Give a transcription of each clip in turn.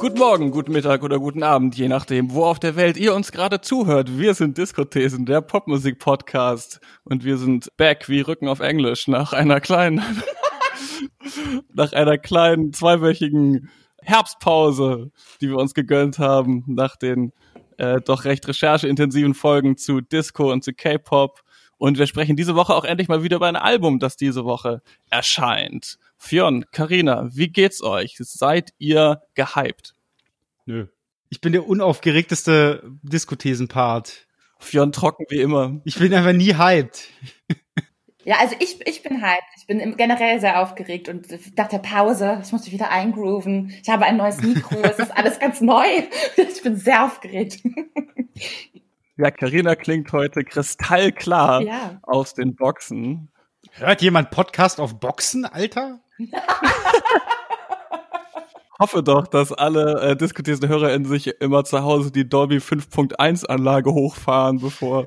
Guten Morgen, guten Mittag oder guten Abend, je nachdem, wo auf der Welt ihr uns gerade zuhört. Wir sind Diskothesen, der Popmusik-Podcast. Und wir sind back wie Rücken auf Englisch nach einer kleinen, nach einer kleinen zweiwöchigen Herbstpause, die wir uns gegönnt haben, nach den äh, doch recht rechercheintensiven Folgen zu Disco und zu K-Pop. Und wir sprechen diese Woche auch endlich mal wieder über ein Album, das diese Woche erscheint. Fionn, Karina, wie geht's euch? Seid ihr gehypt? Nö. Ich bin der unaufgeregteste Diskothesen-Part. Fionn trocken wie immer. Ich bin einfach nie hyped. Ja, also ich, ich bin hyped. Ich bin generell sehr aufgeregt und nach der Pause, ich muss mich wieder eingrooven. Ich habe ein neues Mikro, es ist alles ganz neu. Ich bin sehr aufgeregt. Ja, Karina klingt heute kristallklar ja. aus den Boxen. Hört jemand Podcast auf Boxen, Alter? Hoffe doch, dass alle äh, diskutierenden HörerInnen sich immer zu Hause die Dolby 5.1 Anlage hochfahren, bevor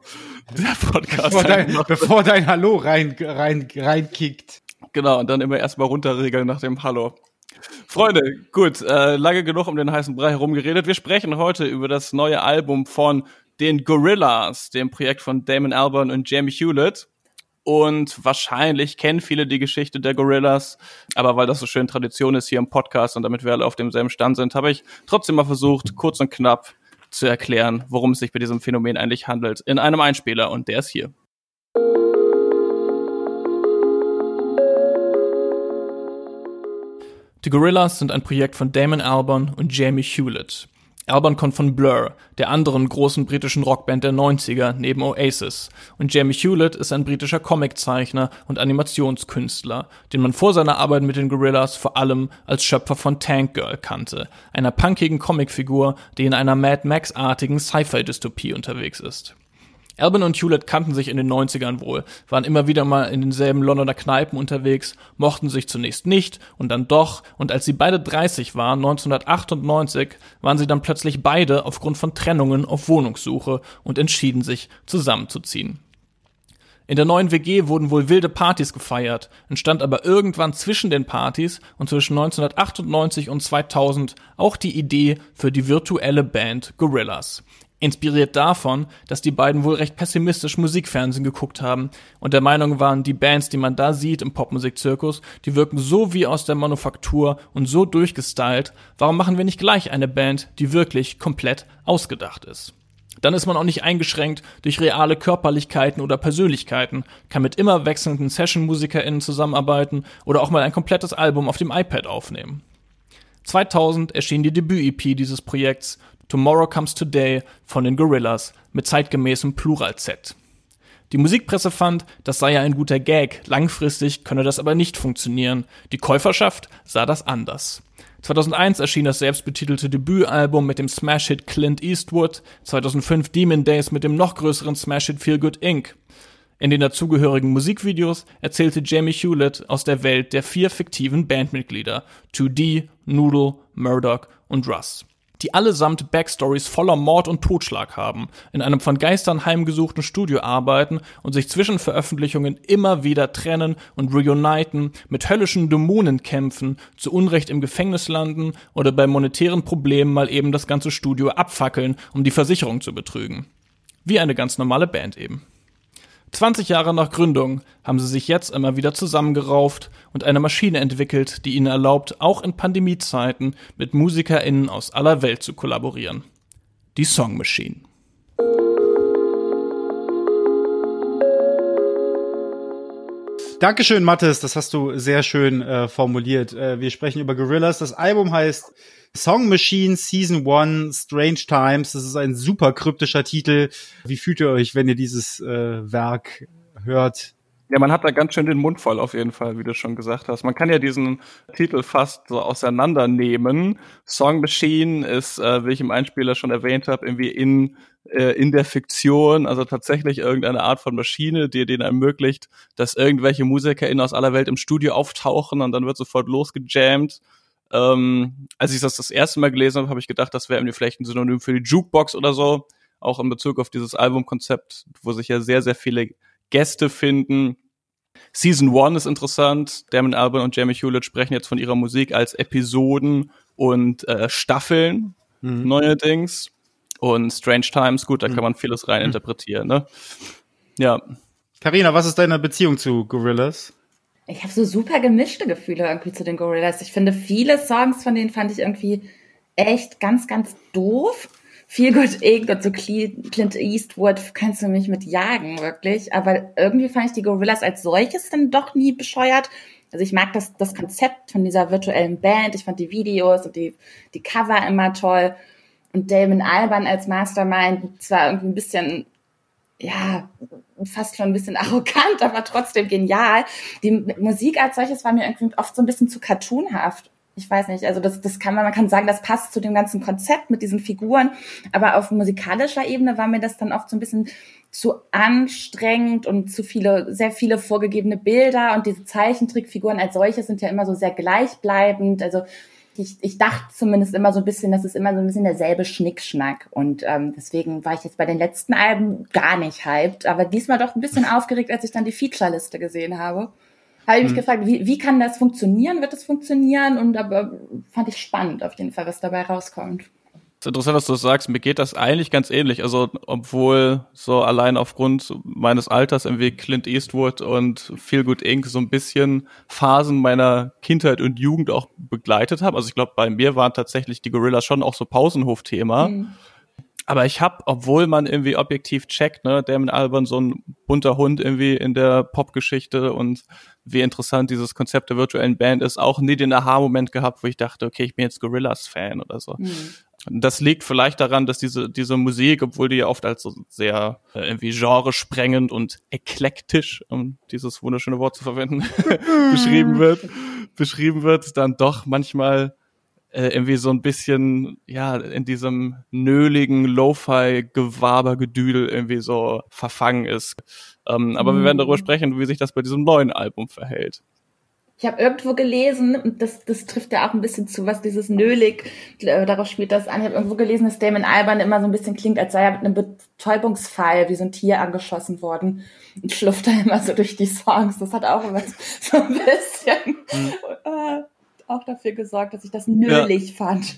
der Podcast bevor dein, bevor dein Hallo rein, rein, reinkickt. Genau, und dann immer erstmal runterregeln nach dem Hallo. Freunde, gut, äh, lange genug um den heißen Brei herum geredet. Wir sprechen heute über das neue Album von den Gorillas, dem Projekt von Damon Albarn und Jamie Hewlett. Und wahrscheinlich kennen viele die Geschichte der Gorillas, aber weil das so schön Tradition ist hier im Podcast und damit wir alle auf demselben Stand sind, habe ich trotzdem mal versucht, kurz und knapp zu erklären, worum es sich bei diesem Phänomen eigentlich handelt, in einem Einspieler und der ist hier. Die Gorillas sind ein Projekt von Damon Albarn und Jamie Hewlett. Alban kommt von Blur, der anderen großen britischen Rockband der 90er neben Oasis. Und Jamie Hewlett ist ein britischer Comiczeichner und Animationskünstler, den man vor seiner Arbeit mit den Gorillas vor allem als Schöpfer von Tank Girl kannte, einer punkigen Comicfigur, die in einer Mad Max-artigen Sci-Fi-Dystopie unterwegs ist. Alban und Hewlett kannten sich in den 90ern wohl, waren immer wieder mal in denselben Londoner Kneipen unterwegs, mochten sich zunächst nicht und dann doch, und als sie beide 30 waren, 1998, waren sie dann plötzlich beide aufgrund von Trennungen auf Wohnungssuche und entschieden sich zusammenzuziehen. In der neuen WG wurden wohl wilde Partys gefeiert, entstand aber irgendwann zwischen den Partys und zwischen 1998 und 2000 auch die Idee für die virtuelle Band Gorillas. Inspiriert davon, dass die beiden wohl recht pessimistisch Musikfernsehen geguckt haben und der Meinung waren, die Bands, die man da sieht im Popmusikzirkus, die wirken so wie aus der Manufaktur und so durchgestylt, warum machen wir nicht gleich eine Band, die wirklich komplett ausgedacht ist? Dann ist man auch nicht eingeschränkt durch reale Körperlichkeiten oder Persönlichkeiten, kann mit immer wechselnden Session-MusikerInnen zusammenarbeiten oder auch mal ein komplettes Album auf dem iPad aufnehmen. 2000 erschien die Debüt-EP dieses Projekts Tomorrow Comes Today von den Gorillas mit zeitgemäßem Plural-Z. Die Musikpresse fand, das sei ja ein guter Gag, langfristig könne das aber nicht funktionieren. Die Käuferschaft sah das anders. 2001 erschien das selbstbetitelte Debütalbum mit dem Smash-Hit Clint Eastwood, 2005 Demon Days mit dem noch größeren Smash-Hit Feel Good Inc. In den dazugehörigen Musikvideos erzählte Jamie Hewlett aus der Welt der vier fiktiven Bandmitglieder 2D, Noodle, Murdoch und Russ die allesamt Backstories voller Mord und Totschlag haben, in einem von Geistern heimgesuchten Studio arbeiten und sich zwischen Veröffentlichungen immer wieder trennen und reuniten, mit höllischen Dämonen kämpfen, zu Unrecht im Gefängnis landen oder bei monetären Problemen mal eben das ganze Studio abfackeln, um die Versicherung zu betrügen. Wie eine ganz normale Band eben. 20 Jahre nach Gründung haben sie sich jetzt immer wieder zusammengerauft und eine Maschine entwickelt, die ihnen erlaubt, auch in Pandemiezeiten mit MusikerInnen aus aller Welt zu kollaborieren. Die Song Machine. Dankeschön, Mathis, das hast du sehr schön äh, formuliert. Äh, wir sprechen über Gorillas. Das Album heißt Song Machine Season 1 Strange Times. Das ist ein super kryptischer Titel. Wie fühlt ihr euch, wenn ihr dieses äh, Werk hört? Ja, man hat da ganz schön den Mund voll auf jeden Fall, wie du schon gesagt hast. Man kann ja diesen Titel fast so auseinandernehmen. Song Machine ist, äh, wie ich im Einspieler schon erwähnt habe, irgendwie in in der Fiktion, also tatsächlich irgendeine Art von Maschine, die denen ermöglicht, dass irgendwelche MusikerInnen aus aller Welt im Studio auftauchen und dann wird sofort losgejammt ähm, als ich das das erste Mal gelesen habe, habe ich gedacht, das wäre irgendwie vielleicht ein Synonym für die Jukebox oder so. Auch in Bezug auf dieses Albumkonzept, wo sich ja sehr, sehr viele Gäste finden. Season 1 ist interessant. Damon Albarn und Jamie Hewlett sprechen jetzt von ihrer Musik als Episoden und äh, Staffeln mhm. neuerdings. Und Strange Times, gut, da mhm. kann man vieles rein interpretieren, ne? Ja. Carina, was ist deine Beziehung zu Gorillas? Ich habe so super gemischte Gefühle irgendwie zu den Gorillas. Ich finde, viele Songs von denen fand ich irgendwie echt ganz, ganz doof. Feel Good Inc. und so Clint Eastwood kannst du mich mit jagen, wirklich. Aber irgendwie fand ich die Gorillas als solches dann doch nie bescheuert. Also ich mag das, das Konzept von dieser virtuellen Band. Ich fand die Videos und die, die Cover immer toll. Und Damon Alban als Mastermind zwar irgendwie ein bisschen, ja, fast schon ein bisschen arrogant, aber trotzdem genial. Die Musik als solches war mir irgendwie oft so ein bisschen zu cartoonhaft ich weiß nicht, also das, das kann man, man kann sagen, das passt zu dem ganzen Konzept mit diesen Figuren, aber auf musikalischer Ebene war mir das dann oft so ein bisschen zu anstrengend und zu viele, sehr viele vorgegebene Bilder und diese Zeichentrickfiguren als solche sind ja immer so sehr gleichbleibend, also ich, ich dachte zumindest immer so ein bisschen, das ist immer so ein bisschen derselbe Schnickschnack. Und ähm, deswegen war ich jetzt bei den letzten Alben gar nicht hyped, aber diesmal doch ein bisschen aufgeregt, als ich dann die Featureliste gesehen habe habe ich mich hm. gefragt, wie, wie kann das funktionieren? Wird das funktionieren? Und aber fand ich spannend auf jeden Fall, was dabei rauskommt. Es ist interessant, dass du das sagst. Mir geht das eigentlich ganz ähnlich. Also, obwohl so allein aufgrund meines Alters irgendwie Clint Eastwood und Feel Good Inc. so ein bisschen Phasen meiner Kindheit und Jugend auch begleitet haben. Also ich glaube, bei mir waren tatsächlich die Gorillas schon auch so Pausenhof-Thema. Mhm aber ich habe, obwohl man irgendwie objektiv checkt, ne, Damon Alban so ein bunter Hund irgendwie in der Popgeschichte und wie interessant dieses Konzept der virtuellen Band ist, auch nie den Aha-Moment gehabt, wo ich dachte, okay, ich bin jetzt Gorillas-Fan oder so. Mhm. Das liegt vielleicht daran, dass diese, diese Musik, obwohl die ja oft als so sehr äh, irgendwie genresprengend und eklektisch, um dieses wunderschöne Wort zu verwenden, beschrieben wird, beschrieben wird, dann doch manchmal äh, irgendwie so ein bisschen, ja, in diesem nöligen Lo-Fi-Gewaber-Gedüdel irgendwie so verfangen ist. Ähm, aber mhm. wir werden darüber mhm. sprechen, wie sich das bei diesem neuen Album verhält. Ich habe irgendwo gelesen, das, das trifft ja auch ein bisschen zu, was dieses Nölig, äh, darauf spielt das an. Ich habe irgendwo gelesen, dass Damon Alban immer so ein bisschen klingt, als sei er mit einem Betäubungsfall wie so ein Tier angeschossen worden und schlufft da immer so durch die Songs. Das hat auch immer so ein bisschen. Mhm. Äh, auch dafür gesorgt, dass ich das nölig ja. fand.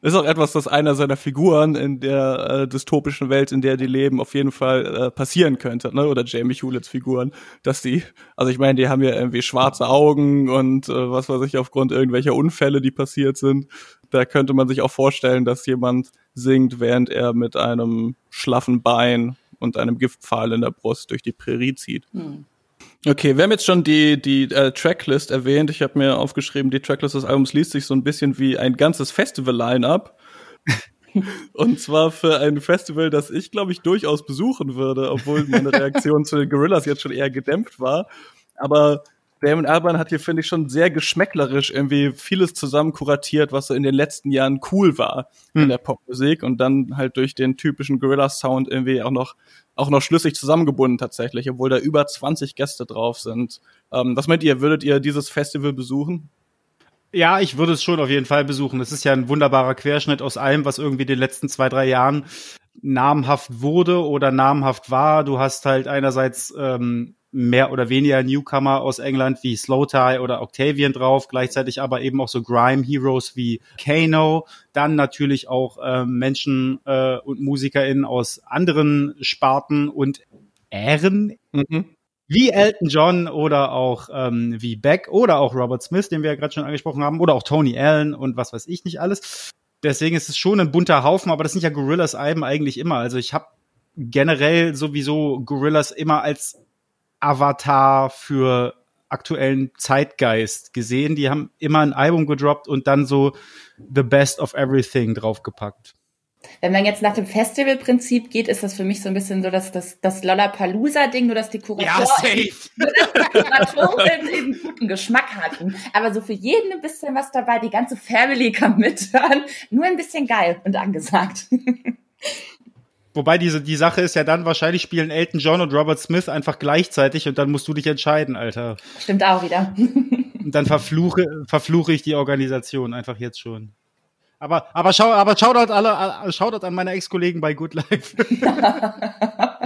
Ist auch etwas, das einer seiner Figuren in der äh, dystopischen Welt, in der die leben, auf jeden Fall äh, passieren könnte, ne? Oder Jamie Hewletts Figuren, dass die, also ich meine, die haben ja irgendwie schwarze Augen und äh, was weiß ich, aufgrund irgendwelcher Unfälle, die passiert sind. Da könnte man sich auch vorstellen, dass jemand singt, während er mit einem schlaffen Bein und einem Giftpfahl in der Brust durch die Prärie zieht. Hm. Okay, wir haben jetzt schon die, die äh, Tracklist erwähnt. Ich habe mir aufgeschrieben, die Tracklist des Albums liest sich so ein bisschen wie ein ganzes Festival-Line-Up. Und zwar für ein Festival, das ich, glaube ich, durchaus besuchen würde, obwohl meine Reaktion zu den Gorillas jetzt schon eher gedämpft war. Aber Damon Albarn hat hier, finde ich, schon sehr geschmäcklerisch irgendwie vieles zusammen kuratiert, was so in den letzten Jahren cool war hm. in der Popmusik und dann halt durch den typischen Gorilla-Sound irgendwie auch noch, auch noch schlüssig zusammengebunden tatsächlich, obwohl da über 20 Gäste drauf sind. Ähm, was meint ihr, würdet ihr dieses Festival besuchen? Ja, ich würde es schon auf jeden Fall besuchen. Es ist ja ein wunderbarer Querschnitt aus allem, was irgendwie in den letzten zwei, drei Jahren namhaft wurde oder namhaft war. Du hast halt einerseits ähm, mehr oder weniger Newcomer aus England wie Slowthai oder Octavian drauf, gleichzeitig aber eben auch so Grime Heroes wie Kano, dann natürlich auch äh, Menschen äh, und MusikerInnen aus anderen Sparten und Ähren, mhm. wie Elton John oder auch ähm, wie Beck oder auch Robert Smith, den wir ja gerade schon angesprochen haben, oder auch Tony Allen und was weiß ich nicht alles. Deswegen ist es schon ein bunter Haufen, aber das sind ja Gorillas Alben eigentlich immer. Also ich habe generell sowieso Gorillas immer als Avatar für aktuellen Zeitgeist gesehen. Die haben immer ein Album gedroppt und dann so The Best of Everything draufgepackt. Wenn man jetzt nach dem Festivalprinzip geht, ist das für mich so ein bisschen so, dass das, das Lollapalooza-Ding, nur dass die Kuratoren, ja, Kuratoren eben guten Geschmack hatten. Aber so für jeden ein bisschen was dabei, die ganze Family kann mithören. Nur ein bisschen geil und angesagt. Wobei diese, die Sache ist ja dann, wahrscheinlich spielen Elton John und Robert Smith einfach gleichzeitig und dann musst du dich entscheiden, Alter. Stimmt auch wieder. und dann verfluche, verfluche ich die Organisation einfach jetzt schon. Aber, aber schau, aber Shoutout alle, Shoutout an meine Ex-Kollegen bei Good Life.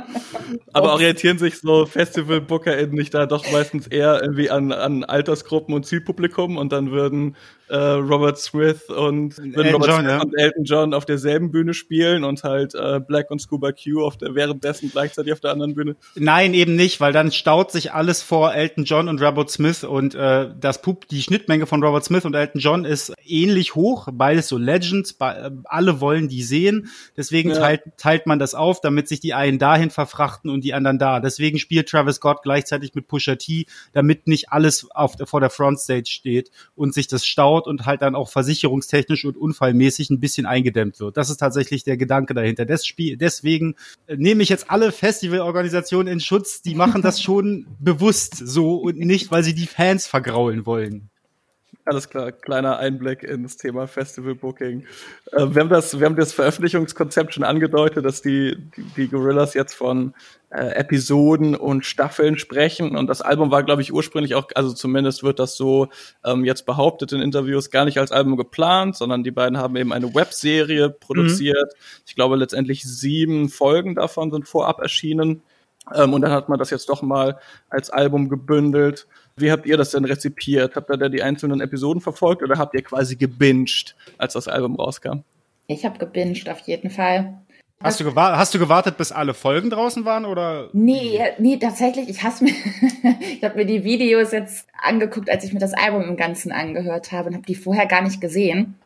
Aber orientieren sich so Festival-BookerInnen nicht da doch meistens eher irgendwie an, an Altersgruppen und Zielpublikum und dann würden äh, Robert Smith und, Elton Robert John, Smith ja. und Elton John auf derselben Bühne spielen und halt äh, Black und Scuba Q auf der währenddessen gleichzeitig auf der anderen Bühne. Nein, eben nicht, weil dann staut sich alles vor Elton John und Robert Smith und äh, das Pub die Schnittmenge von Robert Smith und Elton John ist ähnlich hoch, beides so Legends, be äh, alle wollen die sehen, deswegen Ja. teilt, teilt man das auf, damit sich die einen dahin verfrachten und die anderen da. Deswegen spielt Travis Scott gleichzeitig mit Pusha T, damit nicht alles auf der, vor der Frontstage steht und sich das staut und halt dann auch versicherungstechnisch und unfallmäßig ein bisschen eingedämmt wird. Das ist tatsächlich der Gedanke dahinter. Deswegen äh, nehme ich jetzt alle Festivalorganisationen in Schutz, die machen das schon bewusst so und nicht, weil sie die Fans vergraulen wollen. Alles klar, kleiner Einblick ins Thema Festival Booking. Äh, wir, haben das, wir haben das Veröffentlichungskonzept schon angedeutet, dass die, die, die Gorillas jetzt von äh, Episoden und Staffeln sprechen. Und das Album war, glaube ich, ursprünglich auch, also zumindest wird das so ähm, jetzt behauptet in Interviews, gar nicht als Album geplant, sondern die beiden haben eben eine Webserie produziert. Ich glaube, letztendlich sieben Folgen davon sind vorab erschienen. Ähm, und dann hat man das jetzt doch mal als Album gebündelt. Wie habt ihr das denn rezipiert? Habt ihr da die einzelnen Episoden verfolgt oder habt ihr quasi gebinged, als das Album rauskam? Ich habe gebinged auf jeden Fall. Hast du, hast du gewartet, bis alle Folgen draußen waren oder? Nee, nee, tatsächlich, ich hasse mir, ich habe mir die Videos jetzt angeguckt, als ich mir das Album im Ganzen angehört habe und habe die vorher gar nicht gesehen.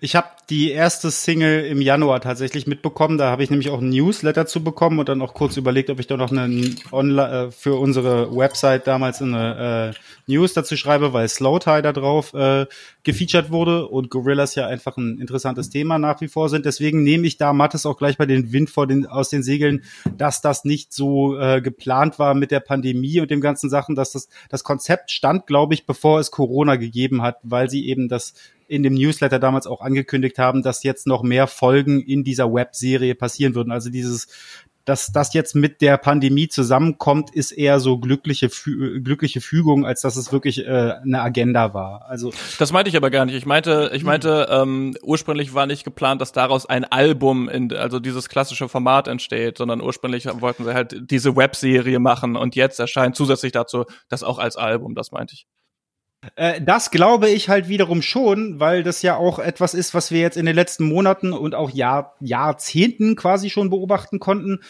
Ich habe die erste Single im Januar tatsächlich mitbekommen. Da habe ich nämlich auch ein Newsletter zu bekommen und dann auch kurz überlegt, ob ich da noch eine Online äh, für unsere Website damals eine äh, News dazu schreibe, weil Slow Tie da drauf äh, gefeatured wurde und Gorillas ja einfach ein interessantes Thema nach wie vor sind. Deswegen nehme ich da Mattes auch gleich bei den Wind vor den, aus den Segeln, dass das nicht so äh, geplant war mit der Pandemie und dem ganzen Sachen, dass das, das Konzept stand, glaube ich, bevor es Corona gegeben hat, weil sie eben das in dem Newsletter damals auch angekündigt haben, dass jetzt noch mehr Folgen in dieser Webserie passieren würden. Also dieses, dass das jetzt mit der Pandemie zusammenkommt, ist eher so glückliche, Fü glückliche Fügung, als dass es wirklich äh, eine Agenda war. Also Das meinte ich aber gar nicht. Ich meinte, ich meinte, ähm, ursprünglich war nicht geplant, dass daraus ein Album, in, also dieses klassische Format entsteht, sondern ursprünglich wollten sie halt diese Webserie machen und jetzt erscheint zusätzlich dazu das auch als Album, das meinte ich. Äh, das glaube ich halt wiederum schon, weil das ja auch etwas ist, was wir jetzt in den letzten Monaten und auch Jahr, Jahrzehnten quasi schon beobachten konnten,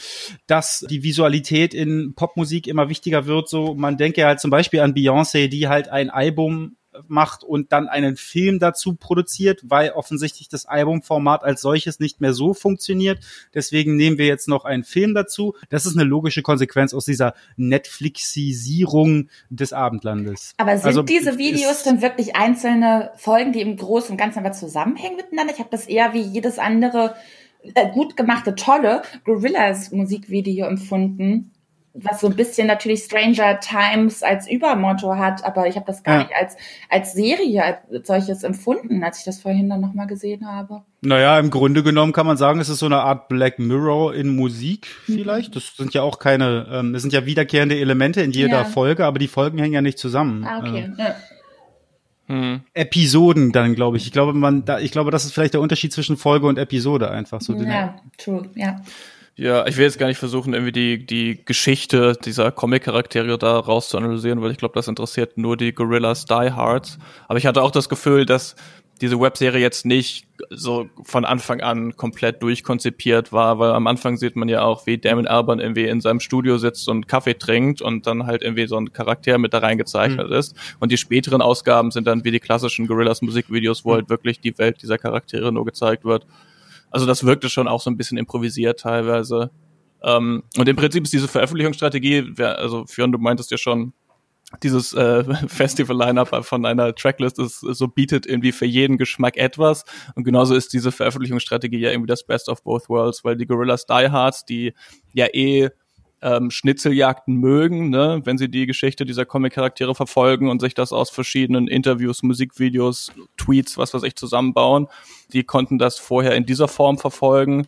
dass die Visualität in Popmusik immer wichtiger wird. So, man denke halt zum Beispiel an Beyoncé, die halt ein Album macht und dann einen Film dazu produziert, weil offensichtlich das Albumformat als solches nicht mehr so funktioniert. Deswegen nehmen wir jetzt noch einen Film dazu. Das ist eine logische Konsequenz aus dieser Netflixisierung des Abendlandes. Aber sind Also, diese Videos denn wirklich einzelne Folgen, die im Großen und Ganzen aber zusammenhängen miteinander? Ich habe das eher wie jedes andere äh, gut gemachte, tolle Gorillas Musikvideo empfunden, was so ein bisschen natürlich Stranger Times als Übermotto hat, aber ich habe das gar Ja. nicht als als Serie als solches empfunden, als ich das vorhin dann nochmal gesehen habe. Naja, im Grunde genommen kann man sagen, es ist so eine Art Black Mirror in Musik vielleicht. Das sind ja auch keine, ähm, das sind ja wiederkehrende Elemente in jeder Ja. Folge, aber die Folgen hängen ja nicht zusammen. Ah, okay. Äh, Ja. Hm. Episoden dann, glaube ich. Ich glaube, man, da, ich glaube, das ist vielleicht der Unterschied zwischen Folge und Episode einfach so. ja, true, ja. Ja, ich will jetzt gar nicht versuchen, irgendwie die, die Geschichte dieser Comic-Charaktere da raus zu analysieren, weil ich glaube, das interessiert nur die Gorillas Die Hards. Aber ich hatte auch das Gefühl, dass diese Webserie jetzt nicht so von Anfang an komplett durchkonzipiert war, weil am Anfang sieht man ja auch, wie Damon Albarn irgendwie in seinem Studio sitzt und Kaffee trinkt und dann halt irgendwie so ein Charakter mit da reingezeichnet ist. Und die späteren Ausgaben sind dann wie die klassischen Gorillas Musikvideos, wo halt wirklich die Welt dieser Charaktere nur gezeigt wird. Also das wirkte schon auch so ein bisschen improvisiert teilweise. Ähm, und im Prinzip ist diese Veröffentlichungsstrategie, also Fionn, du meintest ja schon, dieses äh, Festival-Line-Up von einer Tracklist ist so bietet irgendwie für jeden Geschmack etwas. Und genauso ist diese Veröffentlichungsstrategie ja irgendwie das Best of both worlds, weil die Gorillas Die Hards, die ja eh ähm, Schnitzeljagden mögen, ne, wenn sie die Geschichte dieser Comic-Charaktere verfolgen und sich das aus verschiedenen Interviews, Musikvideos, Tweets, was weiß ich, zusammenbauen. Die konnten das vorher in dieser Form verfolgen.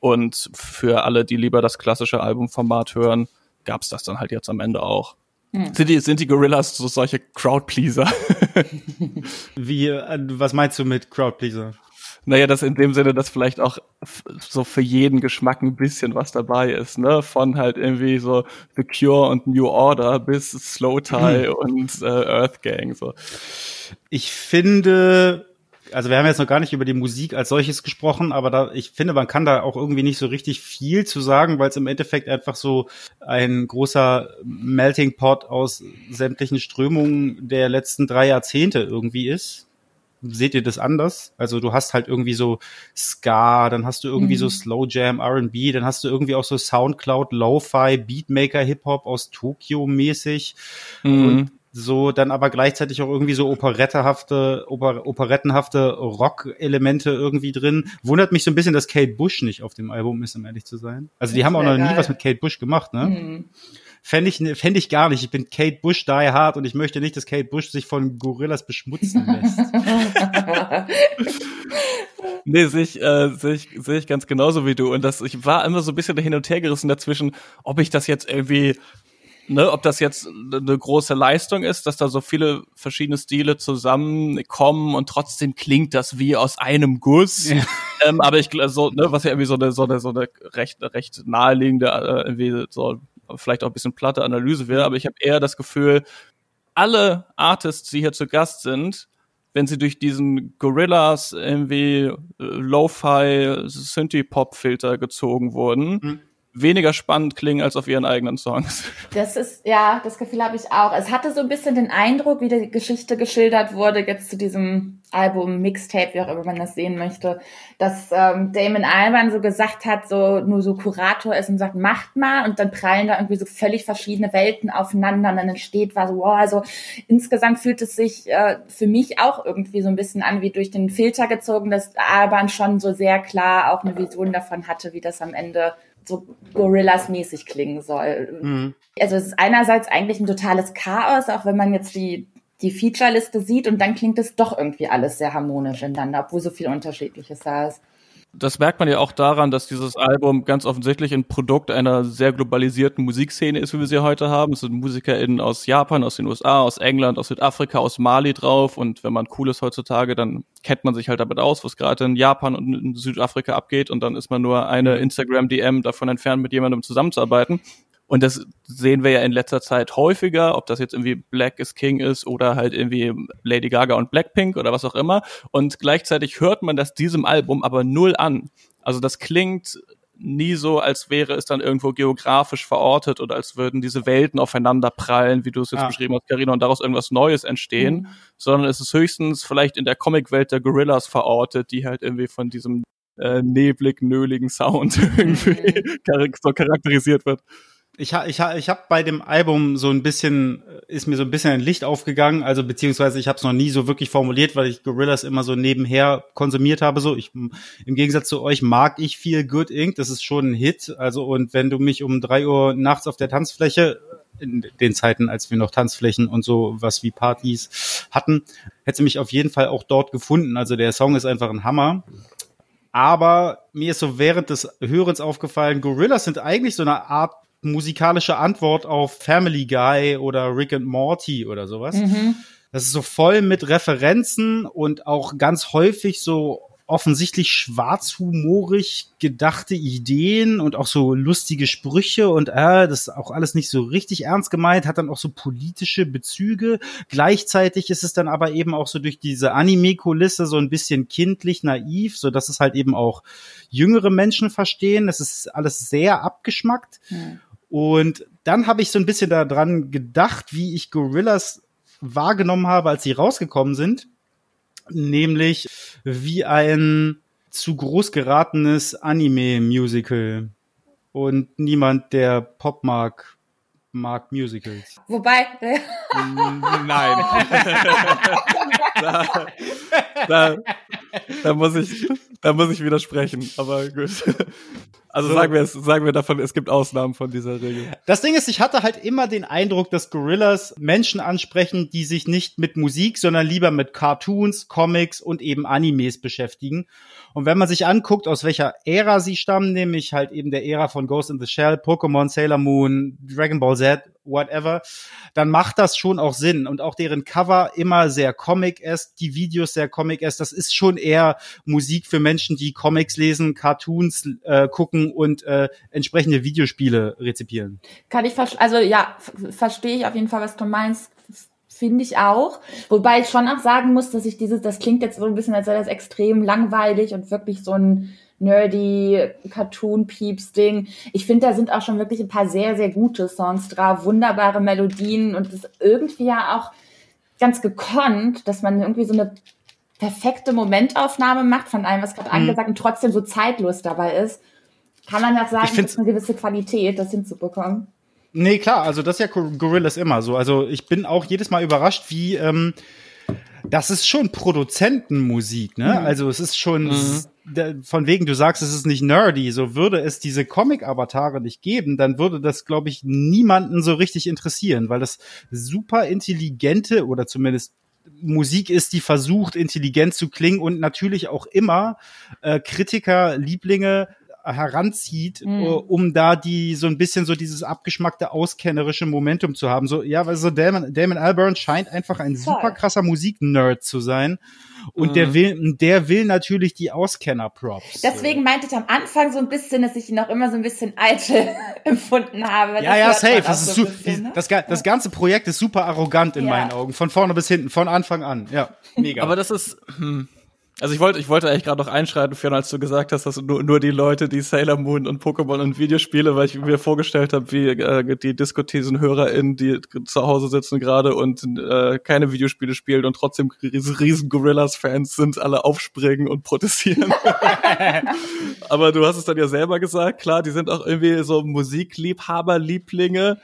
Und für alle, die lieber das klassische Albumformat hören, gab's das dann halt jetzt am Ende auch. Sind, die, sind die Gorillas so solche Crowdpleaser? Wie, äh, was meinst du mit Crowdpleaser? Naja, das in dem Sinne, dass vielleicht auch so für jeden Geschmack ein bisschen was dabei ist, ne? Von halt irgendwie so The Cure und New Order bis Slow Tie mhm. und äh, Earth Gang. So. Ich finde, also wir haben jetzt noch gar nicht über die Musik als solches gesprochen, aber da, ich finde, man kann da auch irgendwie nicht so richtig viel zu sagen, weil es im Endeffekt einfach so ein großer Melting Pot aus sämtlichen Strömungen der letzten drei Jahrzehnte irgendwie ist. Seht ihr das anders? Also du hast halt irgendwie so Ska, dann hast du irgendwie mhm. so Slow Jam, R&B, dann hast du irgendwie auch so Soundcloud, Lo-Fi, Beatmaker, Hip-Hop aus Tokio mäßig. Mhm. Und so dann aber gleichzeitig auch irgendwie so operettehafte, oper, operettenhafte Rock-Elemente irgendwie drin. Wundert mich so ein bisschen, dass Kate Bush nicht auf dem Album ist, um ehrlich zu sein. Also die haben auch noch geil. nie was mit Kate Bush gemacht, ne? Mhm. Fände ich, fänd ich gar nicht. Ich bin Kate Bush die hard und ich möchte nicht, dass Kate Bush sich von Gorillas beschmutzen lässt. nee, sehe ich, äh, seh ich, seh ich ganz genauso wie du. Und das, ich war immer so ein bisschen hin und her gerissen dazwischen, ob ich das jetzt irgendwie ne, ob das jetzt eine große Leistung ist, dass da so viele verschiedene Stile zusammenkommen und trotzdem klingt das wie aus einem Guss. Ja. Ähm, aber ich so, ne, was ja irgendwie so eine so eine so eine recht recht naheliegende äh, irgendwie so vielleicht auch ein bisschen platte Analyse wäre, aber ich habe eher das Gefühl, alle Artists, die hier zu Gast sind, wenn sie durch diesen Gorillas irgendwie äh, Lo-Fi Synthie-Pop-Filter gezogen wurden, mhm weniger spannend klingen als auf ihren eigenen Songs. Das ist, ja, das Gefühl habe ich auch. Es hatte so ein bisschen den Eindruck, wie die Geschichte geschildert wurde, jetzt zu diesem Album, Mixtape, wie auch immer man das sehen möchte, dass ähm, Damon Alban so gesagt hat, so nur so Kurator ist und sagt, macht mal und dann prallen da irgendwie so völlig verschiedene Welten aufeinander und dann entsteht war so, wow, also insgesamt fühlt es sich äh, für mich auch irgendwie so ein bisschen an, wie durch den Filter gezogen, dass Alban schon so sehr klar auch eine Vision davon hatte, wie das am Ende so Gorillas-mäßig klingen soll. Mhm. Also es ist einerseits eigentlich ein totales Chaos, auch wenn man jetzt die, die Feature-Liste sieht und dann klingt es doch irgendwie alles sehr harmonisch ineinander, obwohl so viel Unterschiedliches da ist das merkt man ja auch daran, dass dieses Album ganz offensichtlich ein Produkt einer sehr globalisierten Musikszene ist, wie wir sie heute haben. Es sind MusikerInnen aus Japan, aus den USA, aus England, aus Südafrika, aus Mali drauf. Und wenn man cool ist heutzutage, dann kennt man sich halt damit aus, was gerade in Japan und in Südafrika abgeht. Und dann ist man nur eine Instagram-DM davon entfernt, mit jemandem zusammenzuarbeiten. Und das sehen wir ja in letzter Zeit häufiger, ob das jetzt irgendwie Black is King ist oder halt irgendwie Lady Gaga und Blackpink oder was auch immer. Und gleichzeitig hört man das diesem Album aber null an. Also das klingt nie so, als wäre es dann irgendwo geografisch verortet oder als würden diese Welten aufeinander prallen, wie du es jetzt ah. beschrieben hast, Carina, und daraus irgendwas Neues entstehen, mhm. sondern es ist höchstens vielleicht in der Comicwelt der Gorillas verortet, die halt irgendwie von diesem äh, neblig, nöligen Sound irgendwie mhm. so charakterisiert wird ich ich ich habe bei dem Album so ein bisschen ist mir so ein bisschen ein Licht aufgegangen, also beziehungsweise ich habe es noch nie so wirklich formuliert, weil ich Gorillas immer so nebenher konsumiert habe. So ich im Gegensatz zu euch mag ich viel Good Inc. Das ist schon ein Hit. Also und wenn du mich um drei Uhr nachts auf der Tanzfläche in den Zeiten, als wir noch Tanzflächen und so was wie Partys hatten, hätte mich auf jeden Fall auch dort gefunden. Also der Song ist einfach ein Hammer. Aber mir ist so während des Hörens aufgefallen, Gorillas sind eigentlich so eine Art musikalische Antwort auf Family Guy oder Rick and Morty oder sowas. Mhm. Das ist so voll mit Referenzen und auch ganz häufig so offensichtlich schwarzhumorig gedachte Ideen und auch so lustige Sprüche und äh, das ist auch alles nicht so richtig ernst gemeint, hat dann auch so politische Bezüge. Gleichzeitig ist es dann aber eben auch so durch diese Anime-Kulisse so ein bisschen kindlich naiv, so dass es halt eben auch jüngere Menschen verstehen. Es ist alles sehr abgeschmackt. Mhm. Und dann habe ich so ein bisschen daran gedacht, wie ich Gorillas wahrgenommen habe, als sie rausgekommen sind. Nämlich wie ein zu groß geratenes Anime-Musical. Und niemand, der Pop mag, mag Musicals. Wobei. Nein. da, da, da, muss ich, da muss ich widersprechen, aber gut. Also so. sagen wir es, sagen wir davon, es gibt Ausnahmen von dieser Regel. Das Ding ist, ich hatte halt immer den Eindruck, dass Gorillas Menschen ansprechen, die sich nicht mit Musik, sondern lieber mit Cartoons, Comics und eben Animes beschäftigen. Und wenn man sich anguckt, aus welcher Ära sie stammen, nämlich halt eben der Ära von Ghost in the Shell, Pokémon, Sailor Moon, Dragon Ball Z whatever, dann macht das schon auch Sinn. Und auch deren Cover immer sehr Comic-esque, die Videos sehr Comic-esque. Das ist schon eher Musik für Menschen, die Comics lesen, Cartoons äh, gucken und äh, entsprechende Videospiele rezipieren. Kann ich, also ja, verstehe ich auf jeden Fall, was du meinst finde ich auch. Wobei ich schon auch sagen muss, dass ich dieses, das klingt jetzt so ein bisschen, als wäre das extrem langweilig und wirklich so ein nerdy Cartoon-Peeps-Ding. Ich finde, da sind auch schon wirklich ein paar sehr, sehr gute Songs drauf, wunderbare Melodien und das ist irgendwie ja auch ganz gekonnt, dass man irgendwie so eine perfekte Momentaufnahme macht von allem, was gerade mhm. angesagt und trotzdem so zeitlos dabei ist. Kann man ja sagen, das ist eine gewisse Qualität, das hinzubekommen. Nee, klar, also das ist ja Gorillas immer so. Also ich bin auch jedes Mal überrascht, wie ähm, das ist schon Produzentenmusik, ne? Mhm. Also es ist schon mhm. von wegen, du sagst, es ist nicht nerdy, so würde es diese Comic-Avatare nicht geben, dann würde das, glaube ich, niemanden so richtig interessieren, weil das super intelligente oder zumindest Musik ist, die versucht, intelligent zu klingen und natürlich auch immer äh, Kritiker, Lieblinge heranzieht, mhm. um da die so ein bisschen so dieses abgeschmackte auskennerische Momentum zu haben. So ja, weil so Damon, Damon Albarn scheint einfach ein Voll. super krasser Musiknerd zu sein. Und mhm. der will, der will natürlich die Auskenner-Props. Deswegen meinte ich am Anfang so ein bisschen, dass ich ihn auch immer so ein bisschen eitel empfunden habe. Ja, ja, safe. Das, ist so bisschen, ne? das, das, ganze Projekt ist super arrogant in ja. meinen Augen. Von vorne bis hinten, von Anfang an. Ja, mega. Aber das ist, hm, also ich wollte, ich wollte eigentlich gerade noch einschreiten, Fionn, als du gesagt hast, dass nur, nur die Leute, die Sailor Moon und Pokémon und Videospiele, weil ich mir vorgestellt habe, wie äh, die Diskothesen-HörerInnen, die zu Hause sitzen gerade und äh, keine Videospiele spielen und trotzdem riesen Gorillas-Fans sind, alle aufspringen und protestieren. Aber du hast es dann ja selber gesagt, klar, die sind auch irgendwie so Musikliebhaber-Lieblinge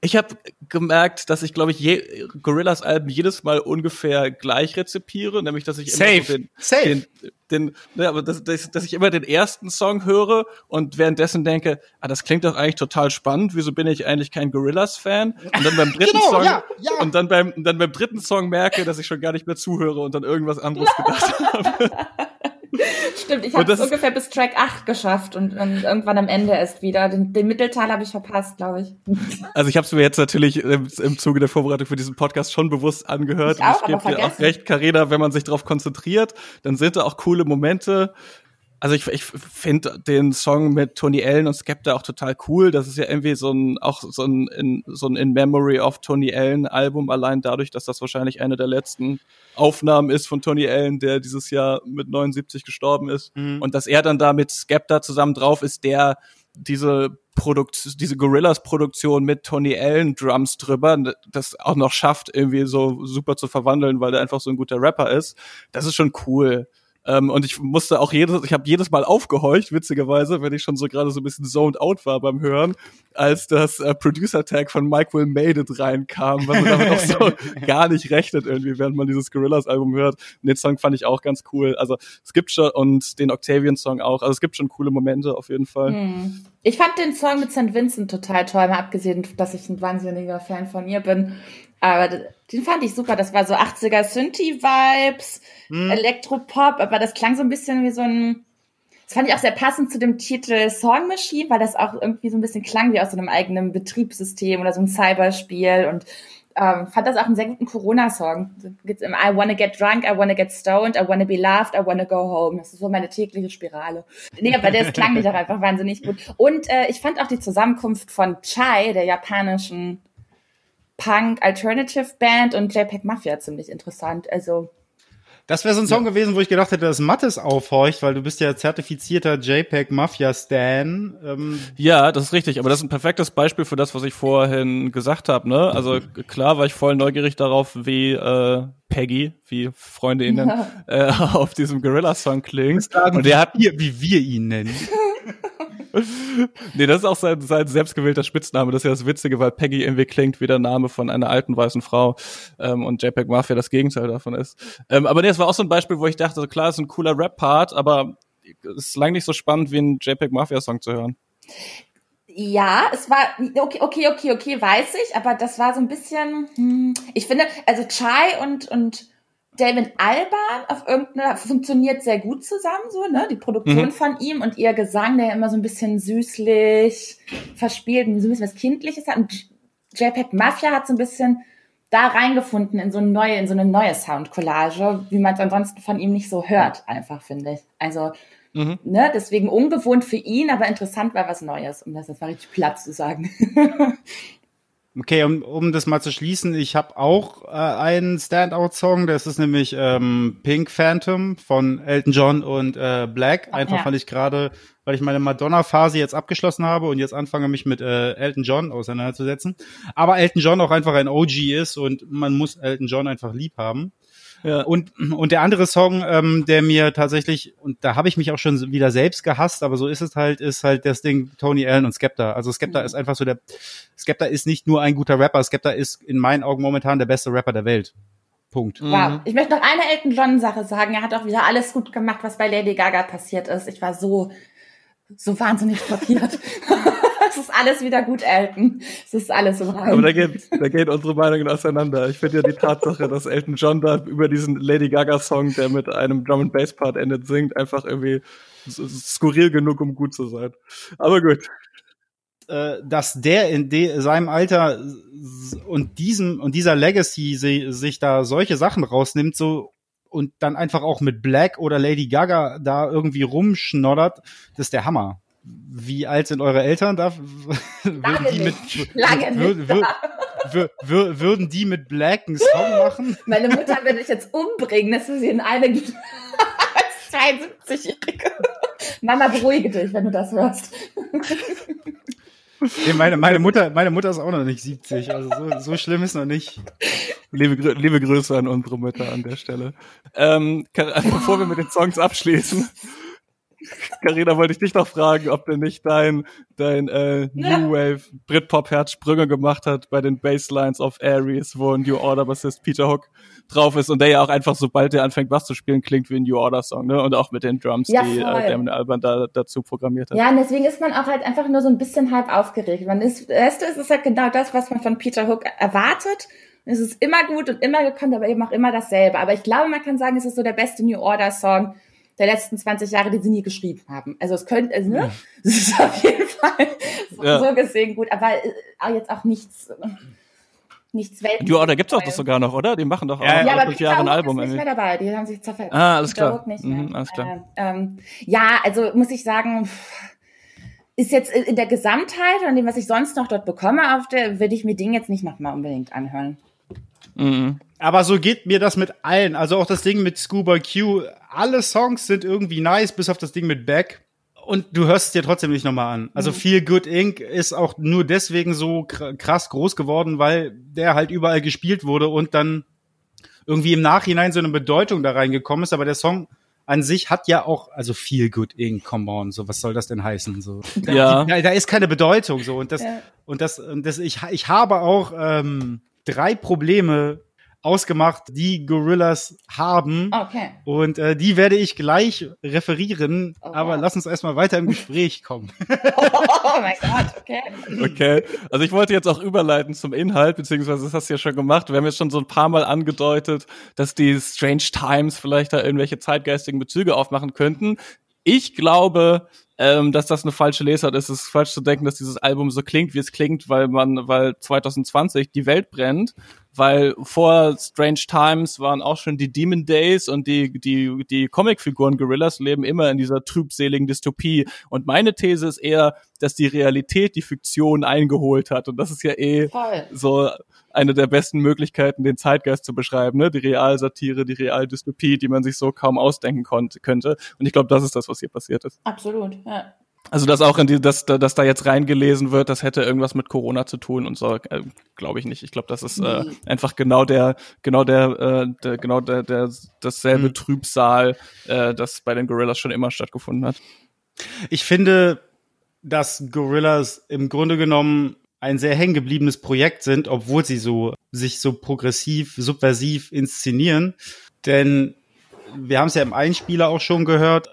ich habe gemerkt, dass ich, glaube ich, je, Gorillas Alben jedes Mal ungefähr gleich rezipiere, nämlich dass ich immer so den, den, den ne, aber dass, dass, dass ich immer den ersten Song höre und währenddessen denke, ah, das klingt doch eigentlich total spannend. Wieso bin ich eigentlich kein Gorillas-Fan? Und dann beim dritten genau, Song ja, ja. und dann beim dann beim dritten Song merke, dass ich schon gar nicht mehr zuhöre und dann irgendwas anderes gedacht habe. Stimmt, ich habe es ungefähr bis Track 8 geschafft und, und irgendwann am Ende erst wieder. Den, den Mittelteil habe ich verpasst, glaube ich. Also ich habe es mir jetzt natürlich im, im Zuge der Vorbereitung für diesen Podcast schon bewusst angehört. Ich, auch, ich gebe dir auch recht, Carina, wenn man sich darauf konzentriert, dann sind da auch coole Momente. Also ich, ich finde den Song mit Tony Allen und Skepta auch total cool. Das ist ja irgendwie so ein auch so ein in, so ein In Memory of Tony Allen Album allein dadurch, dass das wahrscheinlich eine der letzten Aufnahmen ist von Tony Allen, der dieses Jahr mit 79 gestorben ist mhm. und dass er dann da mit Skepta zusammen drauf ist, der diese Produkt, diese Gorillas Produktion mit Tony Allen Drums drüber, das auch noch schafft irgendwie so super zu verwandeln, weil er einfach so ein guter Rapper ist. Das ist schon cool. Ähm, und ich musste auch jedes, ich habe jedes Mal aufgehorcht, witzigerweise, wenn ich schon so gerade so ein bisschen zoned out war beim Hören, als das äh, Producer-Tag von Mike Will Made It reinkam, was man damit auch so gar nicht rechnet irgendwie, während man dieses Gorillas-Album hört. Und den Song fand ich auch ganz cool. Also es gibt schon, und den Octavian-Song auch, also es gibt schon coole Momente auf jeden Fall. Hm. Ich fand den Song mit St. Vincent total toll, mal abgesehen, dass ich ein wahnsinniger Fan von ihr bin. Aber den fand ich super. Das war so 80er Synthie-Vibes, hm. Elektropop, aber das klang so ein bisschen wie so ein. Das fand ich auch sehr passend zu dem Titel Song Machine, weil das auch irgendwie so ein bisschen klang wie aus so einem eigenen Betriebssystem oder so ein Cyberspiel und ähm, fand das auch einen sehr guten Corona-Song. Geht's im I wanna get drunk, I wanna get stoned, I wanna be loved, I wanna go home. Das ist so meine tägliche Spirale. Nee, aber der klang mich auch einfach wahnsinnig gut. Und äh, ich fand auch die Zusammenkunft von Chai, der japanischen Punk Alternative Band und JPEG Mafia ziemlich interessant. Also das wäre so ein Song ja. gewesen, wo ich gedacht hätte, dass Mattes aufhorcht, weil du bist ja zertifizierter JPEG Mafia Stan. Ähm ja, das ist richtig, aber das ist ein perfektes Beispiel für das, was ich vorhin gesagt habe. Ne? Also klar war ich voll neugierig darauf, wie äh, Peggy, wie Freunde ihn nennen, ja. äh, auf diesem Gorilla-Song klingt. Und der hat, wie wir ihn nennen. nee, das ist auch sein, sein selbstgewählter Spitzname. Das ist ja das Witzige, weil Peggy irgendwie klingt wie der Name von einer alten weißen Frau ähm, und JPEG Mafia das Gegenteil davon ist. Ähm, aber nee, das war auch so ein Beispiel, wo ich dachte, so, klar, ist ein cooler Rap-Part, aber es ist lang nicht so spannend, wie ein JPEG Mafia-Song zu hören. Ja, es war okay, okay, okay, okay, weiß ich, aber das war so ein bisschen. Hm, ich finde, also Chai und und David Alban auf irgendeiner funktioniert sehr gut zusammen, so, ne? Die Produktion mhm. von ihm und ihr Gesang, der immer so ein bisschen süßlich verspielt und so ein bisschen was Kindliches hat. Und JPEG Mafia hat so ein bisschen da reingefunden in so eine neue, in so eine neue Soundcollage, wie man es ansonsten von ihm nicht so hört, einfach, finde ich. Also, mhm. ne, deswegen ungewohnt für ihn, aber interessant war was Neues, um das jetzt mal richtig platt zu sagen. Okay, um, um das mal zu schließen, ich habe auch äh, einen Standout-Song, das ist nämlich ähm, Pink Phantom von Elton John und äh, Black. Einfach ja. fand ich gerade, weil ich meine Madonna-Phase jetzt abgeschlossen habe und jetzt anfange, mich mit äh, Elton John auseinanderzusetzen. Aber Elton John auch einfach ein OG ist und man muss Elton John einfach lieb haben. Ja. Und, und der andere Song, ähm, der mir tatsächlich, und da habe ich mich auch schon wieder selbst gehasst, aber so ist es halt, ist halt das Ding Tony Allen und Skepta. Also Skepta mhm. ist einfach so der, Skepta ist nicht nur ein guter Rapper, Skepta ist in meinen Augen momentan der beste Rapper der Welt. Punkt. Wow. Mhm. Ich möchte noch eine Elton John Sache sagen. Er hat auch wieder alles gut gemacht, was bei Lady Gaga passiert ist. Ich war so, so wahnsinnig schockiert. es ist alles wieder gut, Elton. Es ist alles im Rahmen. Aber da geht, da geht unsere Meinungen auseinander. Ich finde ja die Tatsache, dass Elton John da über diesen Lady Gaga Song, der mit einem Drum and Bass Part endet, singt, einfach irgendwie skurril genug, um gut zu sein. Aber gut äh, dass der in de seinem Alter und diesem und dieser Legacy si sich da solche Sachen rausnimmt, so und dann einfach auch mit Black oder Lady Gaga da irgendwie rumschnoddert, das ist der Hammer wie alt sind eure Eltern? Da, würden, die mit, Lange würd, würd, würd, würden die mit Black einen Song machen? Meine Mutter würde dich jetzt umbringen, dass du sie in eine als 72-Jährige. Mama, beruhige dich, wenn du das hörst. Nee, meine, meine, Mutter, meine Mutter ist auch noch nicht 70, also so, so schlimm ist noch nicht. Liebe, liebe Grüße an unsere Mütter an der Stelle. Ähm, kann, bevor wir mit den Songs abschließen, Carina, wollte ich dich noch fragen, ob denn nicht dein, dein äh, New Wave Britpop-Herz Sprünge gemacht hat bei den Basslines of Aries, wo ein New Order-Bassist Peter Hook drauf ist und der ja auch einfach, sobald der anfängt, Bass zu spielen, klingt wie ein New Order-Song, ne? Und auch mit den Drums, ja, die äh, Damon Alban da dazu programmiert hat. Ja, und deswegen ist man auch halt einfach nur so ein bisschen halb aufgeregt. Man ist, weißt du, es ist halt genau das, was man von Peter Hook erwartet. Es ist immer gut und immer gekonnt, aber eben auch immer dasselbe. Aber ich glaube, man kann sagen, es ist so der beste New Order-Song, der letzten 20 Jahre, die sie nie geschrieben haben. Also es könnte, also, ne? Ja. Das ist auf jeden Fall so, ja. so gesehen gut, aber äh, jetzt auch nichts. Nichts Welt. Ja, da gibt's auch das sogar noch, oder? Die machen doch auch ja, ja, aber Jahre ein Album. Ist nicht mehr dabei. Die haben sich zerfällt. Ah, alles klar. Nicht mehr. Mhm, alles klar. Äh, ähm, ja, also muss ich sagen, ist jetzt in der Gesamtheit und dem, was ich sonst noch dort bekomme, auf der, würde ich mir Ding jetzt nicht nochmal unbedingt anhören. Mhm. Aber so geht mir das mit allen. Also auch das Ding mit Scuba Q. Alle Songs sind irgendwie nice, bis auf das Ding mit Beck. Und du hörst es dir trotzdem nicht nochmal an. Also mhm. Feel Good Inc. ist auch nur deswegen so krass groß geworden, weil der halt überall gespielt wurde und dann irgendwie im Nachhinein so eine Bedeutung da reingekommen ist. Aber der Song an sich hat ja auch, also Feel Good Inc. Come on, so was soll das denn heißen? So, ja. Da, da ist keine Bedeutung so und das ja. und das und das ich ich habe auch ähm, drei Probleme ausgemacht, die Gorillas haben. Okay. Und äh, die werde ich gleich referieren. Oh, aber lass uns erstmal weiter im Gespräch kommen. oh mein Gott, okay. Okay. Also ich wollte jetzt auch überleiten zum Inhalt, beziehungsweise das hast du ja schon gemacht. Wir haben jetzt schon so ein paar Mal angedeutet, dass die Strange Times vielleicht da irgendwelche zeitgeistigen Bezüge aufmachen könnten. Ich glaube, ähm, dass das eine falsche Lesart ist. Es ist falsch zu denken, dass dieses Album so klingt, wie es klingt, weil man, weil 2020 die Welt brennt, weil vor Strange Times waren auch schon die Demon Days und die, die, die Comicfiguren Gorillas leben immer in dieser trübseligen Dystopie. Und meine These ist eher, dass die Realität die Fiktion eingeholt hat. Und das ist ja eh Voll. so eine der besten Möglichkeiten, den Zeitgeist zu beschreiben, ne? Die Realsatire, die Realdystopie, die man sich so kaum ausdenken konnte, könnte. Und ich glaube, das ist das, was hier passiert ist. Absolut, ja. Also dass auch in die, dass, dass da jetzt reingelesen wird, das hätte irgendwas mit Corona zu tun und so, äh, glaube ich nicht. Ich glaube, das ist äh, einfach genau der, genau der, äh, der genau der, der dasselbe mhm. Trübsal, äh, das bei den Gorillas schon immer stattgefunden hat. Ich finde, dass Gorillas im Grunde genommen ein sehr hängengebliebenes Projekt sind, obwohl sie so sich so progressiv, subversiv inszenieren. Denn wir haben es ja im Einspieler auch schon gehört,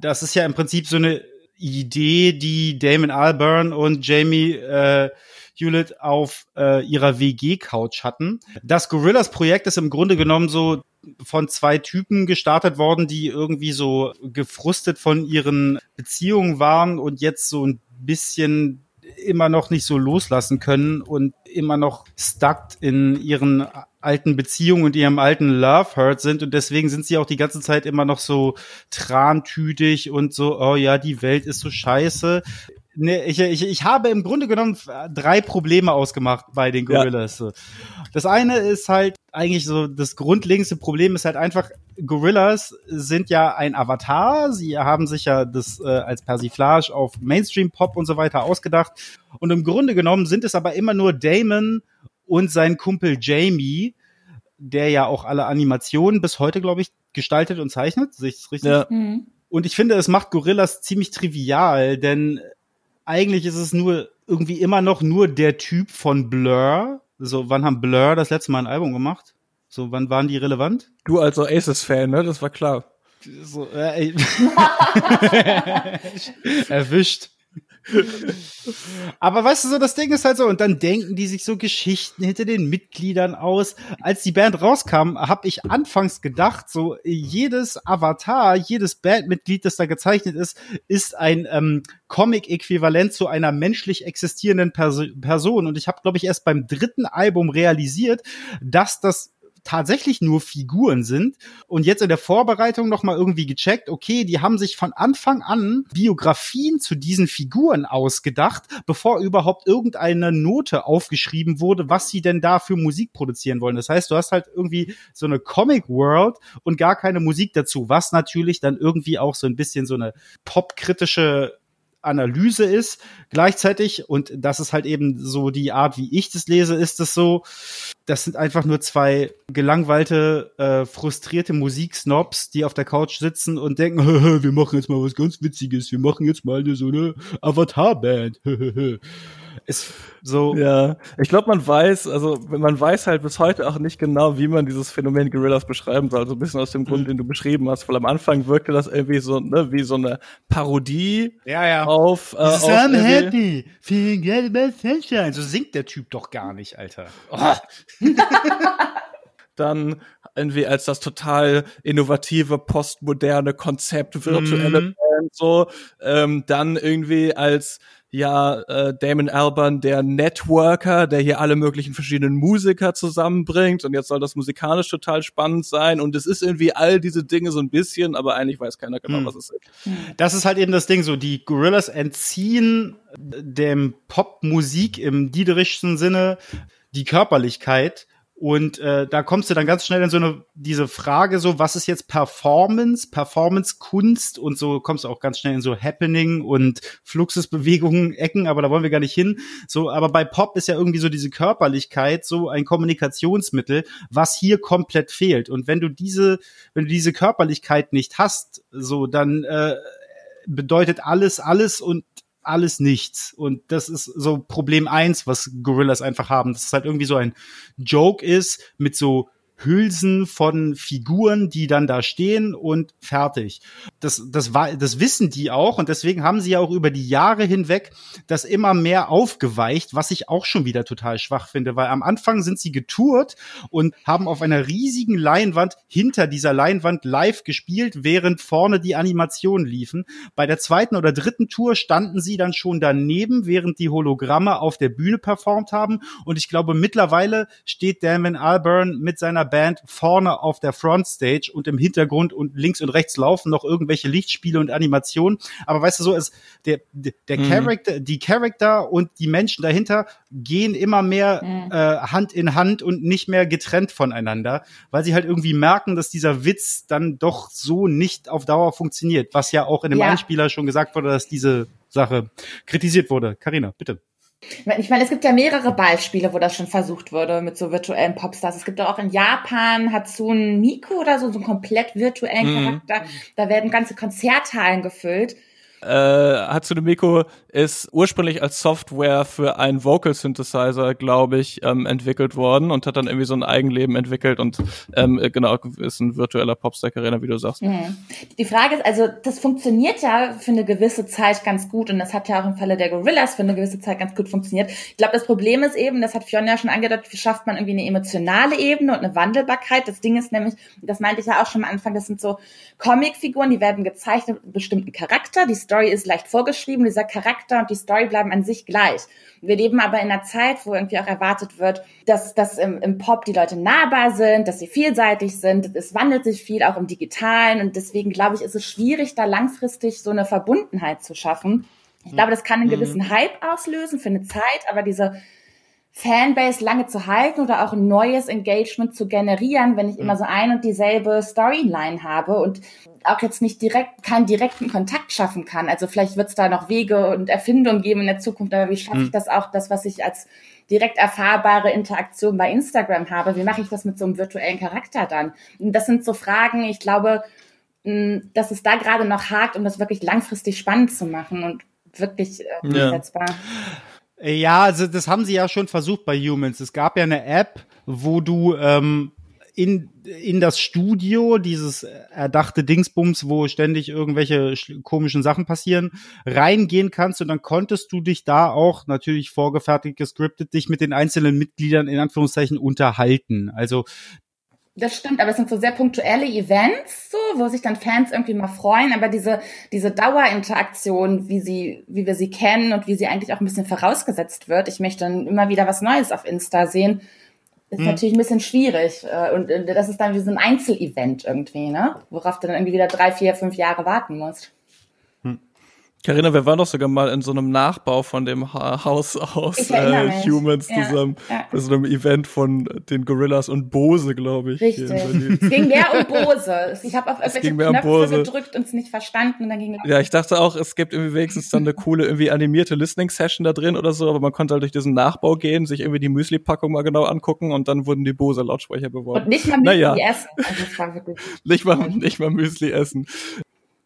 das ist ja im Prinzip so eine Idee, die Damon Albarn und Jamie äh, Hewlett auf äh, ihrer WG-Couch hatten. Das Gorillas-Projekt ist im Grunde genommen so von zwei Typen gestartet worden, die irgendwie so gefrustet von ihren Beziehungen waren und jetzt so ein bisschen immer noch nicht so loslassen können und immer noch stuck in ihren alten Beziehungen und ihrem alten Love Hurt sind und deswegen sind sie auch die ganze Zeit immer noch so trantütig und so, oh ja, die Welt ist so scheiße. Nee, ich, ich, ich habe im Grunde genommen drei Probleme ausgemacht bei den Gorillas. Ja. Das eine ist halt eigentlich so, das grundlegendste Problem ist halt einfach, Gorillas sind ja ein Avatar. Sie haben sich ja das äh, als Persiflage auf Mainstream-Pop und so weiter ausgedacht. Und im Grunde genommen sind es aber immer nur Damon und sein Kumpel Jamie, der ja auch alle Animationen bis heute, glaube ich, gestaltet und zeichnet. Sehe ich das richtig? Ja. Mhm. Und ich finde, es macht Gorillas ziemlich trivial, denn eigentlich ist es nur irgendwie immer noch nur der Typ von Blur. So, wann haben Blur das letzte Mal ein Album gemacht? So, wann waren die relevant? Du als Oasis-Fan, ne? Das war klar. So, äh, Erwischt. Aber weißt du so, das Ding ist halt so, und dann denken die sich so Geschichten hinter den Mitgliedern aus. Als die Band rauskam, habe ich anfangs gedacht, so jedes Avatar, jedes Bandmitglied, das da gezeichnet ist, ist ein ähm, Comic-Äquivalent zu einer menschlich existierenden Pers Person. Und ich habe, glaube ich, erst beim dritten Album realisiert, dass das tatsächlich nur Figuren sind und jetzt in der Vorbereitung noch mal irgendwie gecheckt, okay, die haben sich von Anfang an Biografien zu diesen Figuren ausgedacht, bevor überhaupt irgendeine Note aufgeschrieben wurde, was sie denn da für Musik produzieren wollen. Das heißt, du hast halt irgendwie so eine Comic World und gar keine Musik dazu, was natürlich dann irgendwie auch so ein bisschen so eine popkritische Analyse ist. Gleichzeitig, und das ist halt eben so die Art, wie ich das lese, ist es so, das sind einfach nur zwei gelangweilte, äh, frustrierte Musiksnobs, die auf der Couch sitzen und denken, wir machen jetzt mal was ganz Witziges, wir machen jetzt mal eine, so eine Avatar-Band. ist so. Ja, ich glaube, man weiß, also man weiß halt bis heute auch nicht genau, wie man dieses Phänomen Gorillas beschreiben soll. So ein bisschen aus dem Grund, mhm. den du beschrieben hast. Weil am Anfang wirkte das irgendwie so, ne, wie so eine Parodie ja, ja. auf. Äh, auf I'm happy, feeling good about sunshine. So singt der Typ doch gar nicht, Alter. Oh. Dann irgendwie als das total innovative, postmoderne Konzept, virtuelle mhm. Band, so, ähm, dann irgendwie als ja äh, Damon Albarn der Networker, der hier alle möglichen verschiedenen Musiker zusammenbringt. Und jetzt soll das musikalisch total spannend sein. Und es ist irgendwie all diese Dinge so ein bisschen, aber eigentlich weiß keiner genau, hm. was es ist. Das ist halt eben das Ding so, die Gorillas entziehen dem Popmusik im diederichsten Sinne die Körperlichkeit und äh, da kommst du dann ganz schnell in so eine diese Frage so, was ist jetzt Performance, Performance Kunst und so kommst du auch ganz schnell in so Happening und Fluxusbewegungen Ecken, aber da wollen wir gar nicht hin. So, aber bei Pop ist ja irgendwie so diese Körperlichkeit so ein Kommunikationsmittel, was hier komplett fehlt. Und wenn du diese, wenn du diese Körperlichkeit nicht hast, so dann äh, bedeutet alles alles und alles nichts. Und das ist so Problem eins, was Gorillas einfach haben. Dass es halt irgendwie so ein Joke ist mit so Hülsen von Figuren, die dann da stehen und fertig. Das, das, war, das wissen die auch und deswegen haben sie ja auch über die Jahre hinweg das immer mehr aufgeweicht, was ich auch schon wieder total schwach finde, weil am Anfang sind sie getourt und haben auf einer riesigen Leinwand hinter dieser Leinwand live gespielt, während vorne die Animationen liefen. Bei der zweiten oder dritten Tour standen sie dann schon daneben, während die Hologramme auf der Bühne performt haben und ich glaube mittlerweile steht Damon Alburn mit seiner Band vorne auf der Frontstage und im Hintergrund und links und rechts laufen noch irgendwelche Lichtspiele und Animationen. Aber weißt du so, ist der, der mhm. Charakter, die Charakter und die Menschen dahinter gehen immer mehr mhm. äh, Hand in Hand und nicht mehr getrennt voneinander, weil sie halt irgendwie merken, dass dieser Witz dann doch so nicht auf Dauer funktioniert, was ja auch in dem ja. Einspieler schon gesagt wurde, dass diese Sache kritisiert wurde. Karina, bitte. Ich meine, es gibt ja mehrere Beispiele, wo das schon versucht wurde mit so virtuellen Popstars. Es gibt auch in Japan Hatsune Miku oder so, so einen komplett virtuellen mhm. Charakter. Da werden ganze Konzerthallen gefüllt äh, Hatsune Miku ist ursprünglich als Software für einen Vocal Synthesizer, glaube ich, ähm, entwickelt worden und hat dann irgendwie so ein Eigenleben entwickelt und ähm, äh, genau, ist ein virtueller Popstack-Arena, wie du sagst. Mhm. Die Frage ist, also das funktioniert ja für eine gewisse Zeit ganz gut und das hat ja auch im Falle der Gorillas für eine gewisse Zeit ganz gut funktioniert. Ich glaube, das Problem ist eben, das hat Fiona ja schon angedeutet, wie schafft man irgendwie eine emotionale Ebene und eine Wandelbarkeit. Das Ding ist nämlich, das meinte ich ja auch schon am Anfang, das sind so Comicfiguren, die werden gezeichnet mit einem bestimmten Charakter, die Story ist leicht vorgeschrieben, dieser Charakter und die Story bleiben an sich gleich. Wir leben aber in einer Zeit, wo irgendwie auch erwartet wird, dass, dass im, im Pop die Leute nahbar sind, dass sie vielseitig sind. Es wandelt sich viel auch im Digitalen und deswegen glaube ich, ist es schwierig, da langfristig so eine Verbundenheit zu schaffen. Ich glaube, das kann einen mhm. gewissen Hype auslösen für eine Zeit, aber diese Fanbase lange zu halten oder auch ein neues Engagement zu generieren, wenn ich immer so ein und dieselbe Storyline habe und auch jetzt nicht direkt keinen direkten Kontakt schaffen kann. Also vielleicht wird es da noch Wege und Erfindungen geben in der Zukunft, aber wie schaffe ich mhm. das auch, das, was ich als direkt erfahrbare Interaktion bei Instagram habe, wie mache ich das mit so einem virtuellen Charakter dann? Und das sind so Fragen, ich glaube, dass es da gerade noch hakt, um das wirklich langfristig spannend zu machen und wirklich äh, umsetzbar. Ja. Ja, also das haben sie ja schon versucht bei Humans. Es gab ja eine App, wo du ähm, in, in das Studio, dieses erdachte Dingsbums, wo ständig irgendwelche komischen Sachen passieren, reingehen kannst und dann konntest du dich da auch natürlich vorgefertigt gescriptet dich mit den einzelnen Mitgliedern in Anführungszeichen unterhalten. Also das stimmt, aber es sind so sehr punktuelle Events, so, wo sich dann Fans irgendwie mal freuen, aber diese, diese Dauerinteraktion, wie sie, wie wir sie kennen und wie sie eigentlich auch ein bisschen vorausgesetzt wird, ich möchte dann immer wieder was Neues auf Insta sehen, ist hm. natürlich ein bisschen schwierig. Äh, und äh, das ist dann wie so ein Einzelevent irgendwie, ne? Worauf du dann irgendwie wieder drei, vier, fünf Jahre warten musst. Carina, wir waren doch sogar mal in so einem Nachbau von dem Haus aus äh, Humans ja, zusammen. Ja. Bei so einem Event von den Gorillas und Bose, glaube ich. Richtig. Es ging mehr um Bose. Ich habe auf irgendwelche Knöpfe um gedrückt und es nicht verstanden. Und dann ging ja, ich dachte auch, es gibt irgendwie wenigstens dann eine coole, irgendwie animierte Listening-Session da drin oder so, aber man konnte halt durch diesen Nachbau gehen, sich irgendwie die Müsli-Packung mal genau angucken und dann wurden die Bose-Lautsprecher beworben. Und nicht mal Müsli naja. essen. Also das war wirklich nicht mal, nicht mal Müsli essen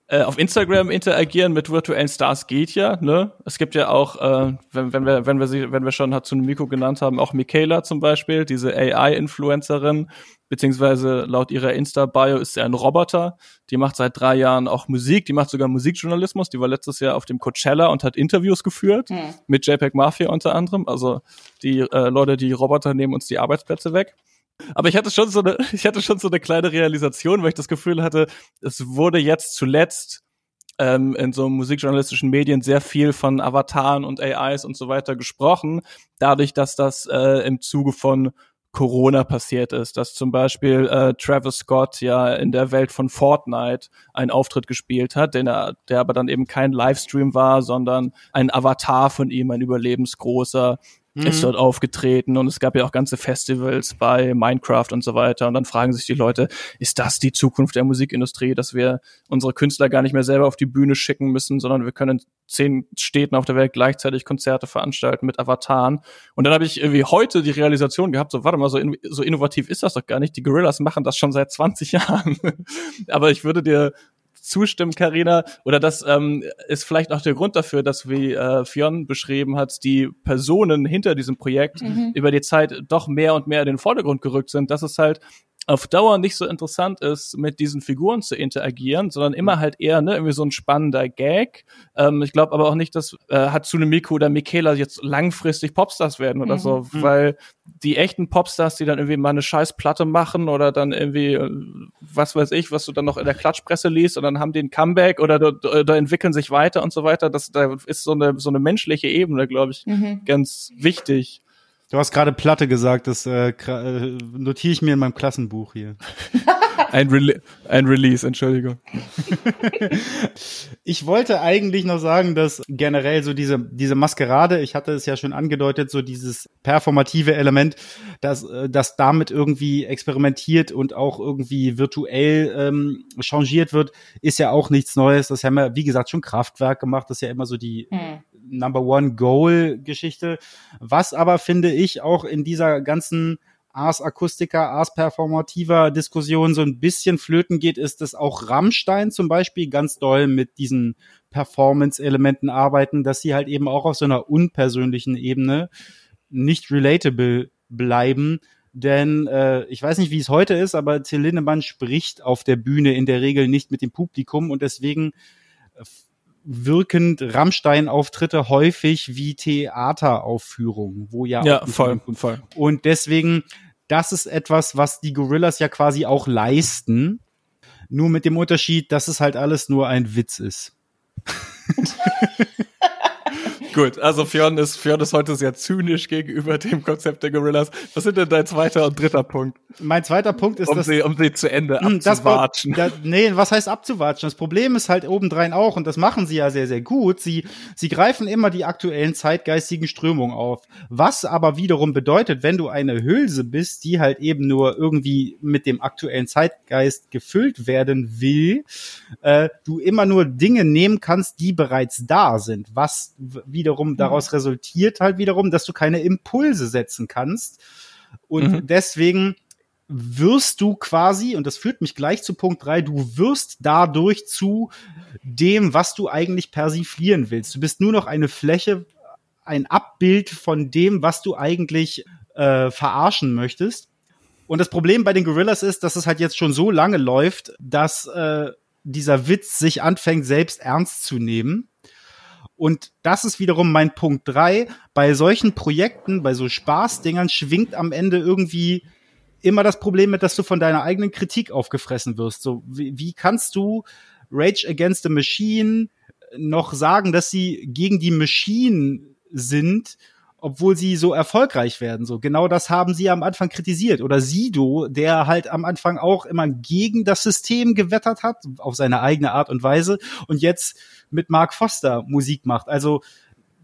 äh, auf Instagram interagieren mit virtuellen Stars geht ja, ne? Es gibt ja auch, äh, wenn, wenn wir, wenn wir sie, wenn wir schon Hatsune genannt haben, auch Michaela zum Beispiel, diese AI-Influencerin, beziehungsweise laut ihrer Insta-Bio ist sie ein Roboter. Die macht seit drei Jahren auch Musik, die macht sogar Musikjournalismus, die war letztes Jahr auf dem Coachella und hat Interviews geführt, hm. mit JPEG Mafia unter anderem. Also die äh, Leute, die Roboter nehmen uns die Arbeitsplätze weg. Aber ich hatte schon so eine, ich hatte schon so eine kleine Realisation, weil ich das Gefühl hatte, es wurde jetzt zuletzt ähm, in so musikjournalistischen Medien sehr viel von Avataren und AIs und so weiter gesprochen, dadurch, dass das äh, im Zuge von Corona passiert ist, dass zum Beispiel äh, Travis Scott ja in der Welt von Fortnite einen Auftritt gespielt hat, den er, der aber dann eben kein Livestream war, sondern ein Avatar von ihm, ein überlebensgroßer, mhm. ist dort aufgetreten und es gab ja auch ganze Festivals bei Minecraft und so weiter. Und dann fragen sich die Leute, ist das die Zukunft der Musikindustrie, dass wir unsere Künstler gar nicht mehr selber auf die Bühne schicken müssen, sondern wir können in zehn Städten auf der Welt gleichzeitig Konzerte veranstalten mit Avataren. Und dann habe ich irgendwie heute die Realisation gehabt, so warte mal, so, in, so innovativ ist das doch gar nicht. Die Gorillas machen das schon seit 20 Jahren. Aber ich würde dir zustimmen, Karina, oder das ähm, ist vielleicht auch der Grund dafür, dass wie äh, Fionn beschrieben hat, die Personen hinter diesem Projekt mhm. über die Zeit doch mehr und mehr in den Vordergrund gerückt sind, dass es halt auf Dauer nicht so interessant ist, mit diesen Figuren zu interagieren, sondern immer mhm. halt eher ne, irgendwie so ein spannender Gag. Ähm, ich glaube aber auch nicht, dass äh, Hatsune Miku oder Michaela jetzt langfristig Popstars werden oder mhm. so, mhm. weil die echten Popstars, die dann irgendwie mal eine scheiß Platte machen oder dann irgendwie, äh, was weiß ich, was du dann noch in der Klatschpresse liest und dann haben die ein Comeback oder da, entwickeln sich weiter und so weiter. Das da ist so eine so eine menschliche Ebene, glaube ich, mhm. ganz wichtig. Du hast gerade Platte gesagt, das äh, äh, notiere ich mir in meinem Klassenbuch hier. ein, Rele ein Release, Entschuldigung. ich wollte eigentlich noch sagen, dass generell so diese, diese Maskerade, ich hatte es ja schon angedeutet, so dieses performative Element, dass, äh, dass damit irgendwie experimentiert und auch irgendwie virtuell ähm, changiert wird, ist ja auch nichts Neues. Das haben wir, wie gesagt, schon Kraftwerk gemacht. Das ist ja immer so die hm Number One Goal Geschichte. Was aber finde ich auch in dieser ganzen Ars Akustika, Ars Performativer Diskussion so ein bisschen flöten geht, ist, dass auch Rammstein zum Beispiel ganz doll mit diesen Performance-Elementen arbeiten, dass sie halt eben auch auf so einer unpersönlichen Ebene nicht relatable bleiben. Denn äh, ich weiß nicht, wie es heute ist, aber Till Lindemann spricht auf der Bühne in der Regel nicht mit dem Publikum und deswegen wirkend Rammstein-Auftritte häufig wie Theateraufführungen, wo ja, ja voll, voll. Und deswegen, das ist etwas, was die Gorillas ja quasi auch leisten, nur mit dem Unterschied, dass es halt alles nur ein Witz ist. Gut, also Fionn ist, Fionn ist heute sehr zynisch gegenüber dem Konzept der Gorillas. Was sind denn dein zweiter und dritter Punkt? Mein zweiter Punkt ist, um dass, sie, um sie zu Ende Hm, das abzuwatschen. Ja, nee, was heißt abzuwatschen? Das Problem ist halt obendrein auch, und das machen sie ja sehr, sehr gut, sie, sie greifen immer die aktuellen zeitgeistigen Strömungen auf. Was aber wiederum bedeutet, wenn du eine Hülse bist, die halt eben nur irgendwie mit dem aktuellen Zeitgeist gefüllt werden will, äh, du immer nur Dinge nehmen kannst, die bereits da sind, was w- wiederum daraus resultiert halt wiederum, dass du keine Impulse setzen kannst. Und Mhm. deswegen wirst du quasi, und das führt mich gleich zu Punkt drei, du wirst dadurch zu dem, was du eigentlich persiflieren willst. Du bist nur noch eine Fläche, ein Abbild von dem, was du eigentlich äh, verarschen möchtest. Und das Problem bei den Gorillas ist, dass es halt jetzt schon so lange läuft, dass äh, dieser Witz sich anfängt, selbst ernst zu nehmen. Und das ist wiederum mein Punkt drei. Bei solchen Projekten, bei so Spaßdingern schwingt am Ende irgendwie immer das Problem mit, dass du von deiner eigenen Kritik aufgefressen wirst. So, wie, wie kannst du Rage Against the Machine noch sagen, dass sie gegen die Machine sind, obwohl sie so erfolgreich werden? So, genau das haben sie am Anfang kritisiert. Oder Sido, der halt am Anfang auch immer gegen das System gewettert hat, auf seine eigene Art und Weise, und jetzt mit Mark Foster Musik macht. Also,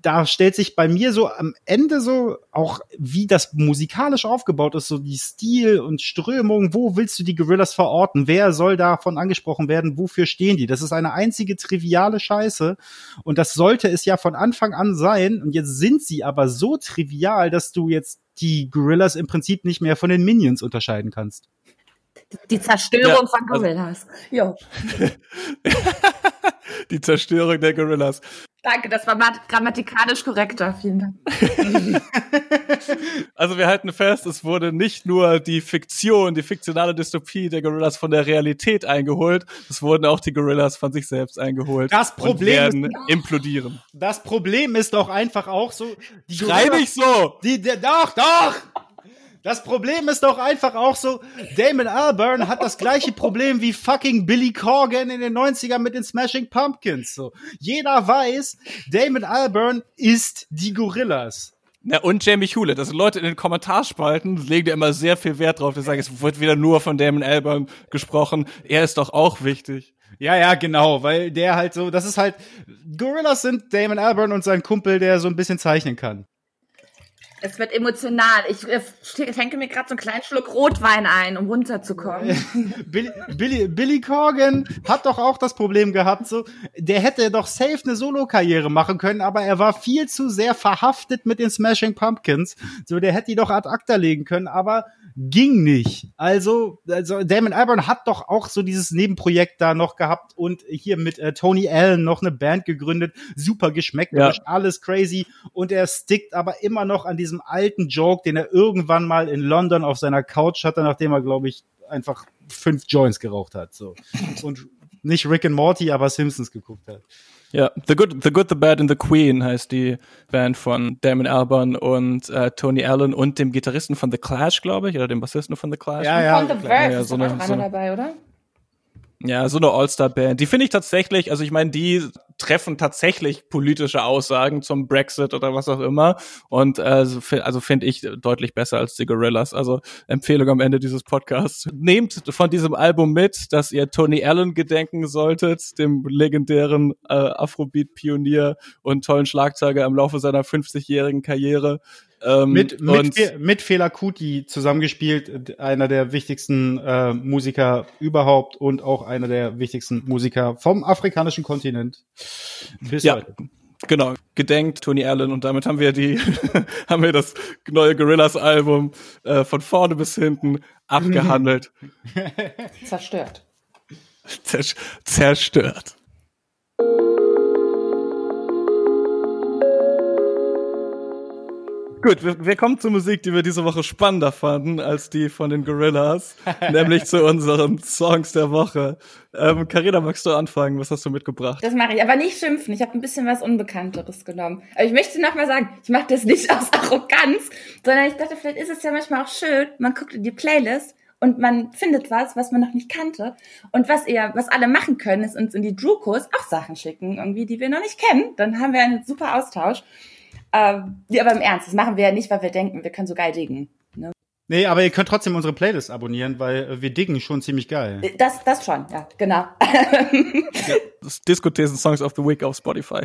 da stellt sich bei mir so am Ende so auch, wie das musikalisch aufgebaut ist, so die Stil und Strömung, wo willst du die Gorillas verorten? Wer soll davon angesprochen werden? Wofür stehen die? Das ist eine einzige triviale Scheiße. Und das sollte es ja von Anfang an sein. Und jetzt sind sie aber so trivial, dass du jetzt die Gorillas im Prinzip nicht mehr von den Minions unterscheiden kannst. Die Zerstörung Ja, von also- Gorillas. Jo. Die Zerstörung der Gorillas. Danke, das war mat- grammatikalisch korrekter. Vielen Dank. Also wir halten fest, es wurde nicht nur die Fiktion, die fiktionale Dystopie der Gorillas von der Realität eingeholt, es wurden auch die Gorillas von sich selbst eingeholt. Das Problem und werden implodieren. Das Problem ist doch einfach auch so, die Schrei Gorillas- nicht so! Die, die, doch, doch! Das Problem ist doch einfach auch so, Damon Albarn hat das gleiche Problem wie fucking Billy Corgan in den 90ern mit den Smashing Pumpkins. So. Jeder weiß, Damon Albarn ist die Gorillas. Ja, und Jamie Hewlett. Also Leute in den Kommentarspalten legen da immer sehr viel Wert drauf. Die sagen, es wird wieder nur von Damon Albarn gesprochen. Er ist doch auch wichtig. Ja, ja, genau, weil der halt so, das ist halt, Gorillas sind Damon Albarn und sein Kumpel, der so ein bisschen zeichnen kann. Es wird emotional. Ich äh, schenke mir gerade so einen kleinen Schluck Rotwein ein, um runterzukommen. Billy, Billy, Billy Corgan hat doch auch das Problem gehabt, so, der hätte doch safe eine Solo-Karriere machen können, aber er war viel zu sehr verhaftet mit den Smashing Pumpkins. So, der hätte die doch ad acta legen können, aber ging nicht. Also, also Damon Albarn hat doch auch so dieses Nebenprojekt da noch gehabt und hier mit äh, Tony Allen noch eine Band gegründet, super geschmäckerisch, Ja. alles crazy und er stickt aber immer noch an diesem alten Joke, den er irgendwann mal in London auf seiner Couch hatte, nachdem er, glaube ich, einfach fünf Joints geraucht hat. So. Und nicht Rick and Morty, aber Simpsons geguckt hat. Ja, The Good, The Good, The Bad and The Queen heißt die Band von Damon Albarn und äh, Tony Allen und dem Gitarristen von The Clash, glaube ich, oder dem Bassisten von The Clash. Ja, ja. Von The. Verve ja, ist so doch eine- auch so einer eine- dabei, oder? Ja, so eine All-Star-Band. Die finde ich tatsächlich, also ich meine, die treffen tatsächlich politische Aussagen zum Brexit oder was auch immer. Und äh, also finde ich deutlich besser als die Gorillas. Also Empfehlung am Ende dieses Podcasts. Nehmt von diesem Album mit, dass ihr Tony Allen gedenken solltet, dem legendären äh, Afrobeat-Pionier und tollen Schlagzeuger im Laufe seiner 50-jährigen Karriere. Ähm, Mit, mit, und- Fe- mit Fela Kuti zusammengespielt, einer der wichtigsten äh, Musiker überhaupt und auch einer der wichtigsten Musiker vom afrikanischen Kontinent bis Ja. heute. Genau, gedenkt Tony Allen und damit haben wir die, haben wir das neue Gorillas Album äh, von vorne bis hinten abgehandelt, Zerstört. zers zerstört. Gut, wir, wir kommen zur Musik, die wir diese Woche spannender fanden als die von den Gorillas, nämlich zu unseren Songs der Woche. Ähm, Carina, magst du anfangen? Was hast du mitgebracht? Das mache ich, aber nicht schimpfen. Ich habe ein bisschen was Unbekannteres genommen. Aber ich möchte noch mal sagen, ich mache das nicht aus Arroganz, sondern ich dachte, vielleicht ist es ja manchmal auch schön, man guckt in die Playlist und man findet was, was man noch nicht kannte. Und was ihr, was alle machen können, ist uns in die Drew-Kurs auch Sachen schicken, irgendwie, die wir noch nicht kennen. Dann haben wir einen super Austausch. Ähm, ja, aber im Ernst, das machen wir ja nicht, weil wir denken, wir können so geil diggen. Ne? Nee, aber ihr könnt trotzdem unsere Playlist abonnieren, weil äh, wir diggen schon ziemlich geil. Das, das schon, ja, genau. ja, das Diskothesen Songs of the Week auf Spotify.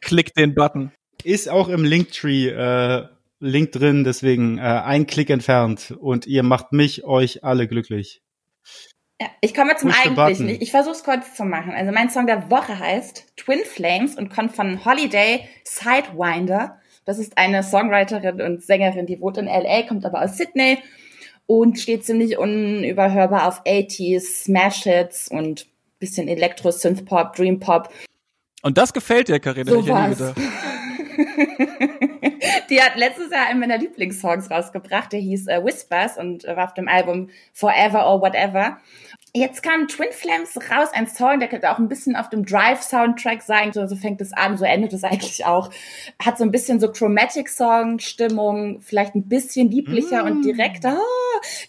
Klickt den Button. Ist auch im Linktree äh, Link drin, deswegen äh, ein Klick entfernt und ihr macht mich, euch alle glücklich. Ja, ich komme zum Eigentlichen. Ich, ich versuche es kurz zu machen. Also mein Song der Woche heißt Twin Flames und kommt von Holiday Sidewinder. Das ist eine Songwriterin und Sängerin, die wohnt in LA, kommt aber aus Sydney und steht ziemlich unüberhörbar auf 80s, Smash Hits und bisschen Elektro, Synthpop, Dreampop. Und das gefällt dir, Karina. So ich die hat letztes Jahr einen meiner Lieblingssongs rausgebracht, der hieß äh, Whispers und äh, war auf dem Album Forever or Whatever. Jetzt kam Twin Flames raus, ein Song, der könnte auch ein bisschen auf dem Drive-Soundtrack sein. So, so fängt es an, so endet es eigentlich auch. Hat so ein bisschen so Chromatic-Song-Stimmung, vielleicht ein bisschen lieblicher mm. und direkter.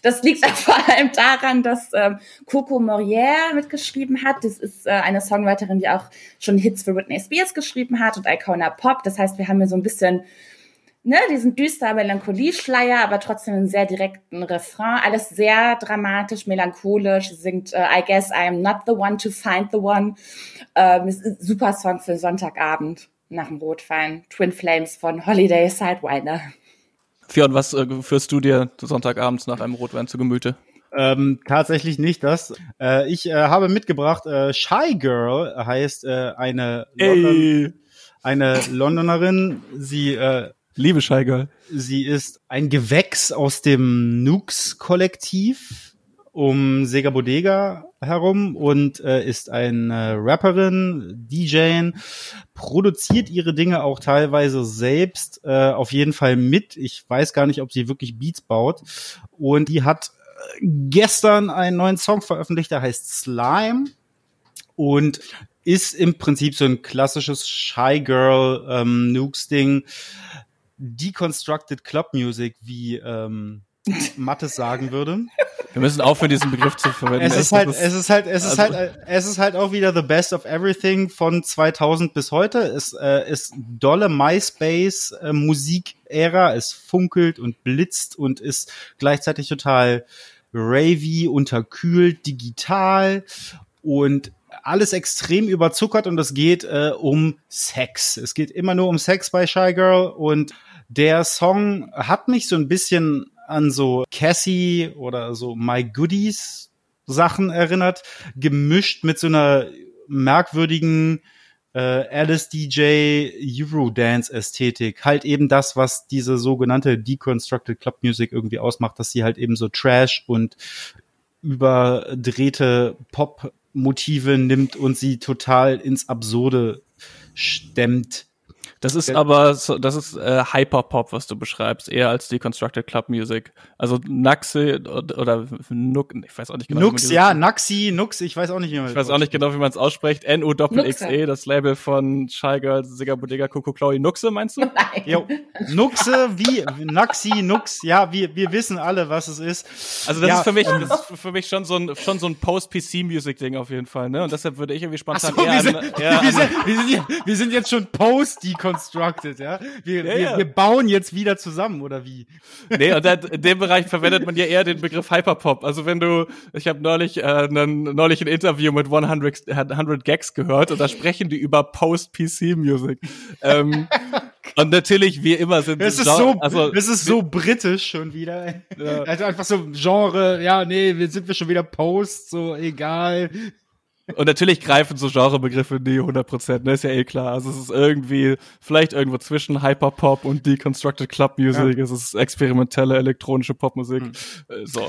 Das liegt vor allem daran, dass ähm, Coco Morier mitgeschrieben hat. Das ist äh, eine Songwriterin, die auch schon Hits für Whitney Spears geschrieben hat und Icona Pop. Das heißt, wir haben hier so ein bisschen ne, diesen düster Melancholie-Schleier, aber trotzdem einen sehr direkten Refrain. Alles sehr dramatisch, melancholisch. Singt uh, I guess I am not the one to find the one. Ähm, ist super Song für Sonntagabend nach dem Rotwein. Twin Flames von Holiday Sidewinder. Fionn, was äh, führst du dir Sonntagabends nach einem Rotwein zu Gemüte? Ähm, tatsächlich nicht das. Äh, ich äh, habe mitgebracht, äh, Shy Girl heißt äh, eine, London, eine Londonerin. Sie äh, Liebe Shy Girl. Sie ist ein Gewächs aus dem Nux-Kollektiv um Sega Bodega herum und äh, ist eine Rapperin, DJ, produziert ihre Dinge auch teilweise selbst, äh, auf jeden Fall mit. Ich weiß gar nicht, ob sie wirklich Beats baut. Und die hat äh, gestern einen neuen Song veröffentlicht, der heißt Slime. Und ist im Prinzip so ein klassisches Shy Girl ähm, Nukes Ding Deconstructed Club Music, wie ähm, Mattes sagen würde. Wir müssen aufhören, diesen Begriff zu verwenden. Es ist halt, es ist halt, es ist also halt, es ist halt auch wieder the best of everything von 2000 bis heute. Es äh, ist dolle MySpace äh, Musikära. Es funkelt und blitzt und ist gleichzeitig total ravey, unterkühlt, digital und alles extrem überzuckert und es geht äh, um Sex. Es geht immer nur um Sex bei Shy Girl und der Song hat mich so ein bisschen an so Cassie oder so My Goodies Sachen erinnert, gemischt mit so einer merkwürdigen äh, Alice DJ Eurodance Ästhetik. Halt eben das, was diese sogenannte Deconstructed Club Music irgendwie ausmacht, dass sie halt eben so Trash und überdrehte Pop Motive nimmt und sie total ins Absurde stemmt. Das ist aber so, das ist äh, Hyperpop, was du beschreibst, eher als die Constructed Club Music. Also Naxe oder Nuk, ich weiß auch nicht genau. Nux, ja, Naxi, Nux, ich weiß auch nicht, wie man Ich weiß auch nicht genau, wie man es ausspricht. N U Doppel X E, das Label von Shy Girl, Sigga Bodega, Coco Chloe, Nuxe, meinst du? Nein. Jo. Nuxe, wie Naxi, Nux, ja, wir wir wissen alle, was es ist. Also das ja. ist für mich das ist für mich schon so ein schon so ein Post PC Music Ding auf jeden Fall, ne? Und deshalb würde ich irgendwie spontan so, eher, wir, sind, an, eher wir, sind, wir, sind, wir sind jetzt schon Post die constructed, ja? Wir, ja, wir, ja. wir bauen jetzt wieder zusammen, oder wie? Nee, und in dem Bereich verwendet man ja eher den Begriff Hyperpop. Also wenn du, ich habe neulich, äh, neulich ein Interview mit 100, 100 Gags gehört und da sprechen die über Post-PC-Music. ähm, und natürlich, wie immer sind es ist so, also, es ist so britisch schon wieder. Ja. Also einfach so Genre, ja, nee, sind wir schon wieder Post, so egal. Und natürlich greifen so Genrebegriffe nie 100%, ne, ist ja eh klar. Also es ist irgendwie, vielleicht irgendwo zwischen Hyperpop und Deconstructed Club Music, ja. es ist experimentelle elektronische Popmusik. Mhm. So.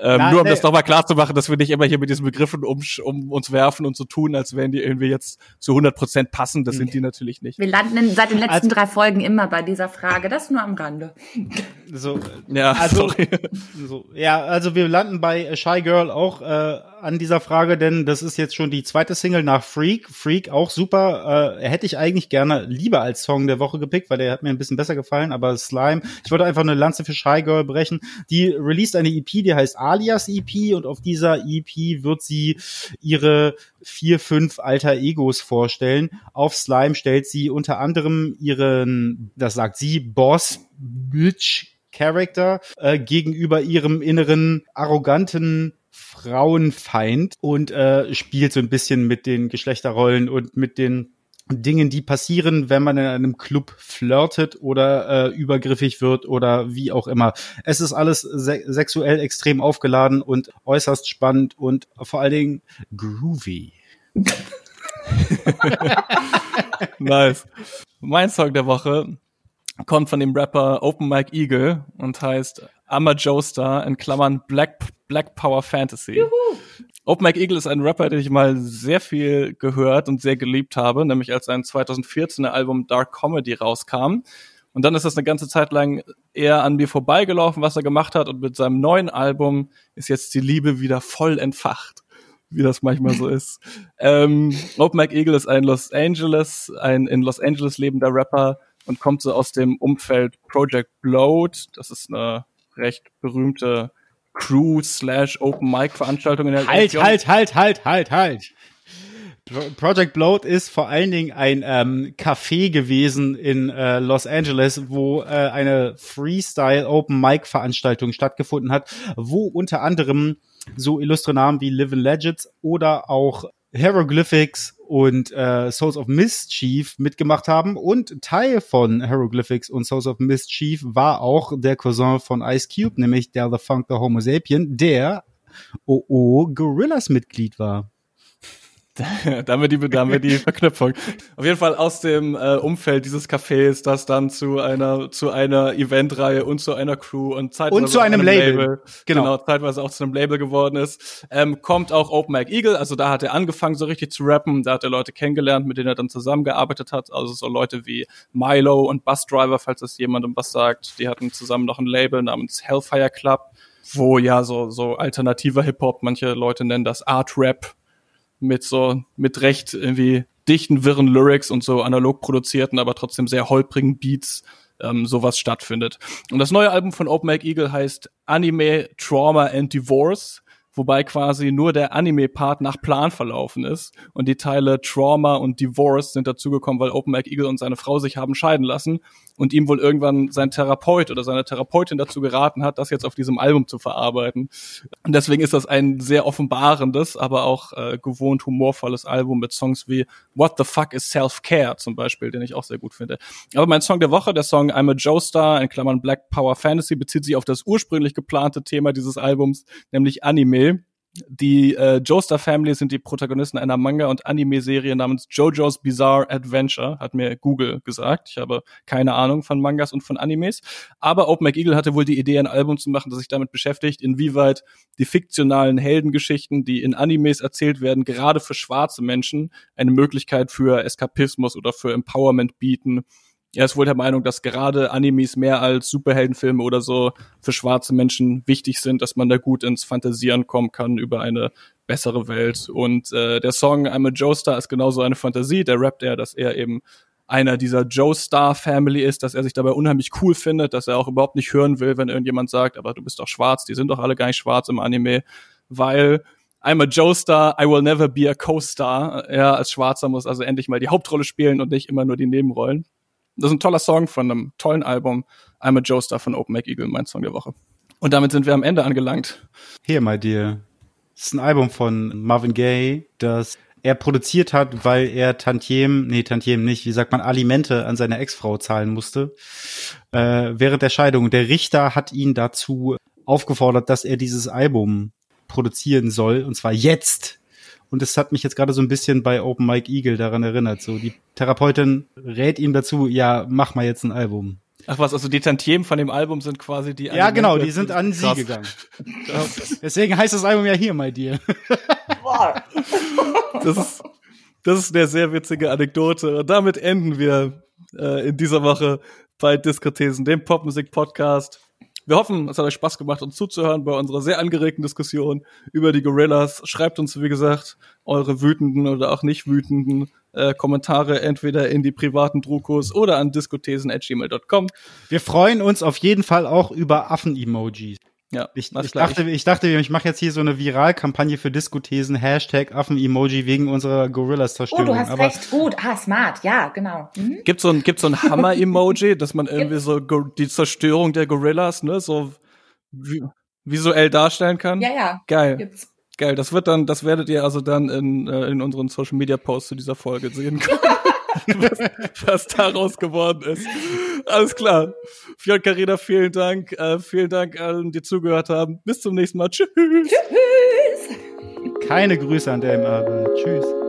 Ähm, Nein, nur um nee. das nochmal klar zu machen, dass wir nicht immer hier mit diesen Begriffen um, um uns werfen und so tun, als wären die irgendwie jetzt zu 100% passen, das sind die natürlich nicht. Wir landen seit den letzten also, drei Folgen immer bei dieser Frage, das nur am Rande. So, ja, also, so, ja, also wir landen bei Shy Girl auch äh, an dieser Frage, denn das ist jetzt schon die zweite Single nach Freak. Freak auch super. Äh, hätte ich eigentlich gerne lieber als Song der Woche gepickt, weil der hat mir ein bisschen besser gefallen. Aber Slime, ich wollte einfach eine Lanze für Shy Girl brechen. Die released eine EP, die heißt Alias EP und auf dieser EP wird sie ihre vier, fünf alter Egos vorstellen. Auf Slime stellt sie unter anderem ihren, das sagt sie, Boss Bitch Character äh, gegenüber ihrem inneren arroganten Frauenfeind und äh, spielt so ein bisschen mit den Geschlechterrollen und mit den Dingen, die passieren, wenn man in einem Club flirtet oder äh, übergriffig wird oder wie auch immer. Es ist alles se sexuell extrem aufgeladen und äußerst spannend und vor allen Dingen groovy. nice. Mein Song der Woche kommt von dem Rapper Open Mike Eagle und heißt I'm a Joestar in Klammern Black, Black Power Fantasy. Juhu. Open Mike Eagle ist ein Rapper, den ich mal sehr viel gehört und sehr geliebt habe, nämlich als sein 2014er Album Dark Comedy rauskam. Und dann ist das eine ganze Zeit lang eher an mir vorbeigelaufen, was er gemacht hat. Und mit seinem neuen Album ist jetzt die Liebe wieder voll entfacht wie das manchmal so ist. ähm, Open Mike Eagle ist ein Los Angeles, ein in Los Angeles lebender Rapper, und kommt so aus dem Umfeld Project Bloat. Das ist eine recht berühmte Crew slash Open Mic Veranstaltung in der Halt, halt, halt, halt, halt, halt. Project Bloat ist vor allen Dingen ein ähm, Café gewesen in äh, Los Angeles, wo äh, eine Freestyle Open Mic Veranstaltung stattgefunden hat, wo unter anderem so illustre Namen wie Living Legends oder auch Hieroglyphics und äh, Souls of Mischief mitgemacht haben. Und Teil von Hieroglyphics und Souls of Mischief war auch der Cousin von Ice Cube, nämlich der The Funk the Homo Sapien, der OO Gorillas Mitglied war. damit die, damit die Verknüpfung. Auf jeden Fall aus dem äh, Umfeld dieses Cafés, das dann zu einer zu einer Eventreihe und zu einer Crew und zeitweise und zu einem, einem Label, Label genau. genau. zeitweise auch zu einem Label geworden ist, ähm, kommt auch Open Mike Eagle. Also da hat er angefangen so richtig zu rappen, da hat er Leute kennengelernt, mit denen er dann zusammengearbeitet hat. Also so Leute wie Milo und Bus Driver, falls das jemandem was sagt. Die hatten zusammen noch ein Label namens Hellfire Club wo ja so so alternativer Hip Hop, manche Leute nennen das Art Rap, mit so, mit recht irgendwie dichten, wirren Lyrics und so analog produzierten, aber trotzdem sehr holprigen Beats ähm, sowas stattfindet. Und das neue Album von Open Mike Eagle heißt Anime, Trauma and Divorce wobei quasi nur der Anime-Part nach Plan verlaufen ist und die Teile Trauma und Divorce sind dazugekommen, weil Open Mike Eagle und seine Frau sich haben scheiden lassen und ihm wohl irgendwann sein Therapeut oder seine Therapeutin dazu geraten hat, das jetzt auf diesem Album zu verarbeiten. Und deswegen ist das ein sehr offenbarendes, aber auch äh, gewohnt humorvolles Album mit Songs wie What the Fuck is Self-Care zum Beispiel, den ich auch sehr gut finde. Aber mein Song der Woche, der Song I'm a Joestar in Klammern Black Power Fantasy, bezieht sich auf das ursprünglich geplante Thema dieses Albums, nämlich Anime die äh, Joestar Family sind die Protagonisten einer Manga- und Anime-Serie namens JoJo's Bizarre Adventure, hat mir Google gesagt. Ich habe keine Ahnung von Mangas und von Animes. Aber Open McEagle hatte wohl die Idee, ein Album zu machen, das sich damit beschäftigt, inwieweit die fiktionalen Heldengeschichten, die in Animes erzählt werden, gerade für schwarze Menschen eine Möglichkeit für Eskapismus oder für Empowerment bieten er ist wohl der Meinung, dass gerade Animes mehr als Superheldenfilme oder so für schwarze Menschen wichtig sind, dass man da gut ins Fantasieren kommen kann über eine bessere Welt. Und äh, der Song I'm a Joestar ist genauso eine Fantasie. Der rappt er, dass er eben einer dieser Joestar Family ist, dass er sich dabei unheimlich cool findet, dass er auch überhaupt nicht hören will, wenn irgendjemand sagt, aber du bist doch schwarz, die sind doch alle gar nicht schwarz im Anime, weil I'm a Joestar, I will never be a Co-Star. Er als Schwarzer muss also endlich mal die Hauptrolle spielen und nicht immer nur die Nebenrollen. Das ist ein toller Song von einem tollen Album. I'm a Joestar von Open Mac Eagle, mein Song der Woche. Und damit sind wir am Ende angelangt. Here, my dear. Das ist ein Album von Marvin Gaye, das er produziert hat, weil er Tantiem, nee, Tantiem nicht, wie sagt man, Alimente an seine Ex-Frau zahlen musste. Äh, während der Scheidung. Der Richter hat ihn dazu aufgefordert, dass er dieses Album produzieren soll, und zwar jetzt. Und es hat mich jetzt gerade so ein bisschen bei Open Mike Eagle daran erinnert. So, die Therapeutin rät ihm dazu, ja, mach mal jetzt ein Album. Ach was, also die Tantiemen von dem Album sind quasi die Ja, genau, die sind an sie gegangen. Deswegen heißt das Album ja hier, my dear. das ist, das ist eine sehr witzige Anekdote. Und damit enden wir äh, in dieser Woche bei Diskothesen, dem Popmusik-Podcast. Wir hoffen, es hat euch Spaß gemacht, uns zuzuhören bei unserer sehr angeregten Diskussion über die Gorillas. Schreibt uns, wie gesagt, eure wütenden oder auch nicht wütenden äh, Kommentare entweder in die privaten Drukos oder an diskothesen.gmail.com. Wir freuen uns auf jeden Fall auch über Affen-Emojis. Ja, ich, ich dachte, ich dachte, ich mache jetzt hier so eine Viralkampagne für Diskothesen, Hashtag Affen-Emoji wegen unserer Gorillas-Zerstörung. Oh, du hast Aber recht, gut. Ah, smart, ja, genau. Mhm. Gibt so ein, gibt so ein Hammer-Emoji, dass man irgendwie so die Zerstörung der Gorillas, ne, so visuell darstellen kann? Ja, ja. Geil. Gibt's. Geil, das wird dann, das werdet ihr also dann in, äh, in unseren Social Media Posts zu dieser Folge sehen können. was, was daraus geworden ist. Alles klar. Fjord Carina, vielen Dank. Äh, vielen Dank allen, die zugehört haben. Bis zum nächsten Mal. Tschüss. Tschüss. Keine Grüße an Dame Alban. Tschüss.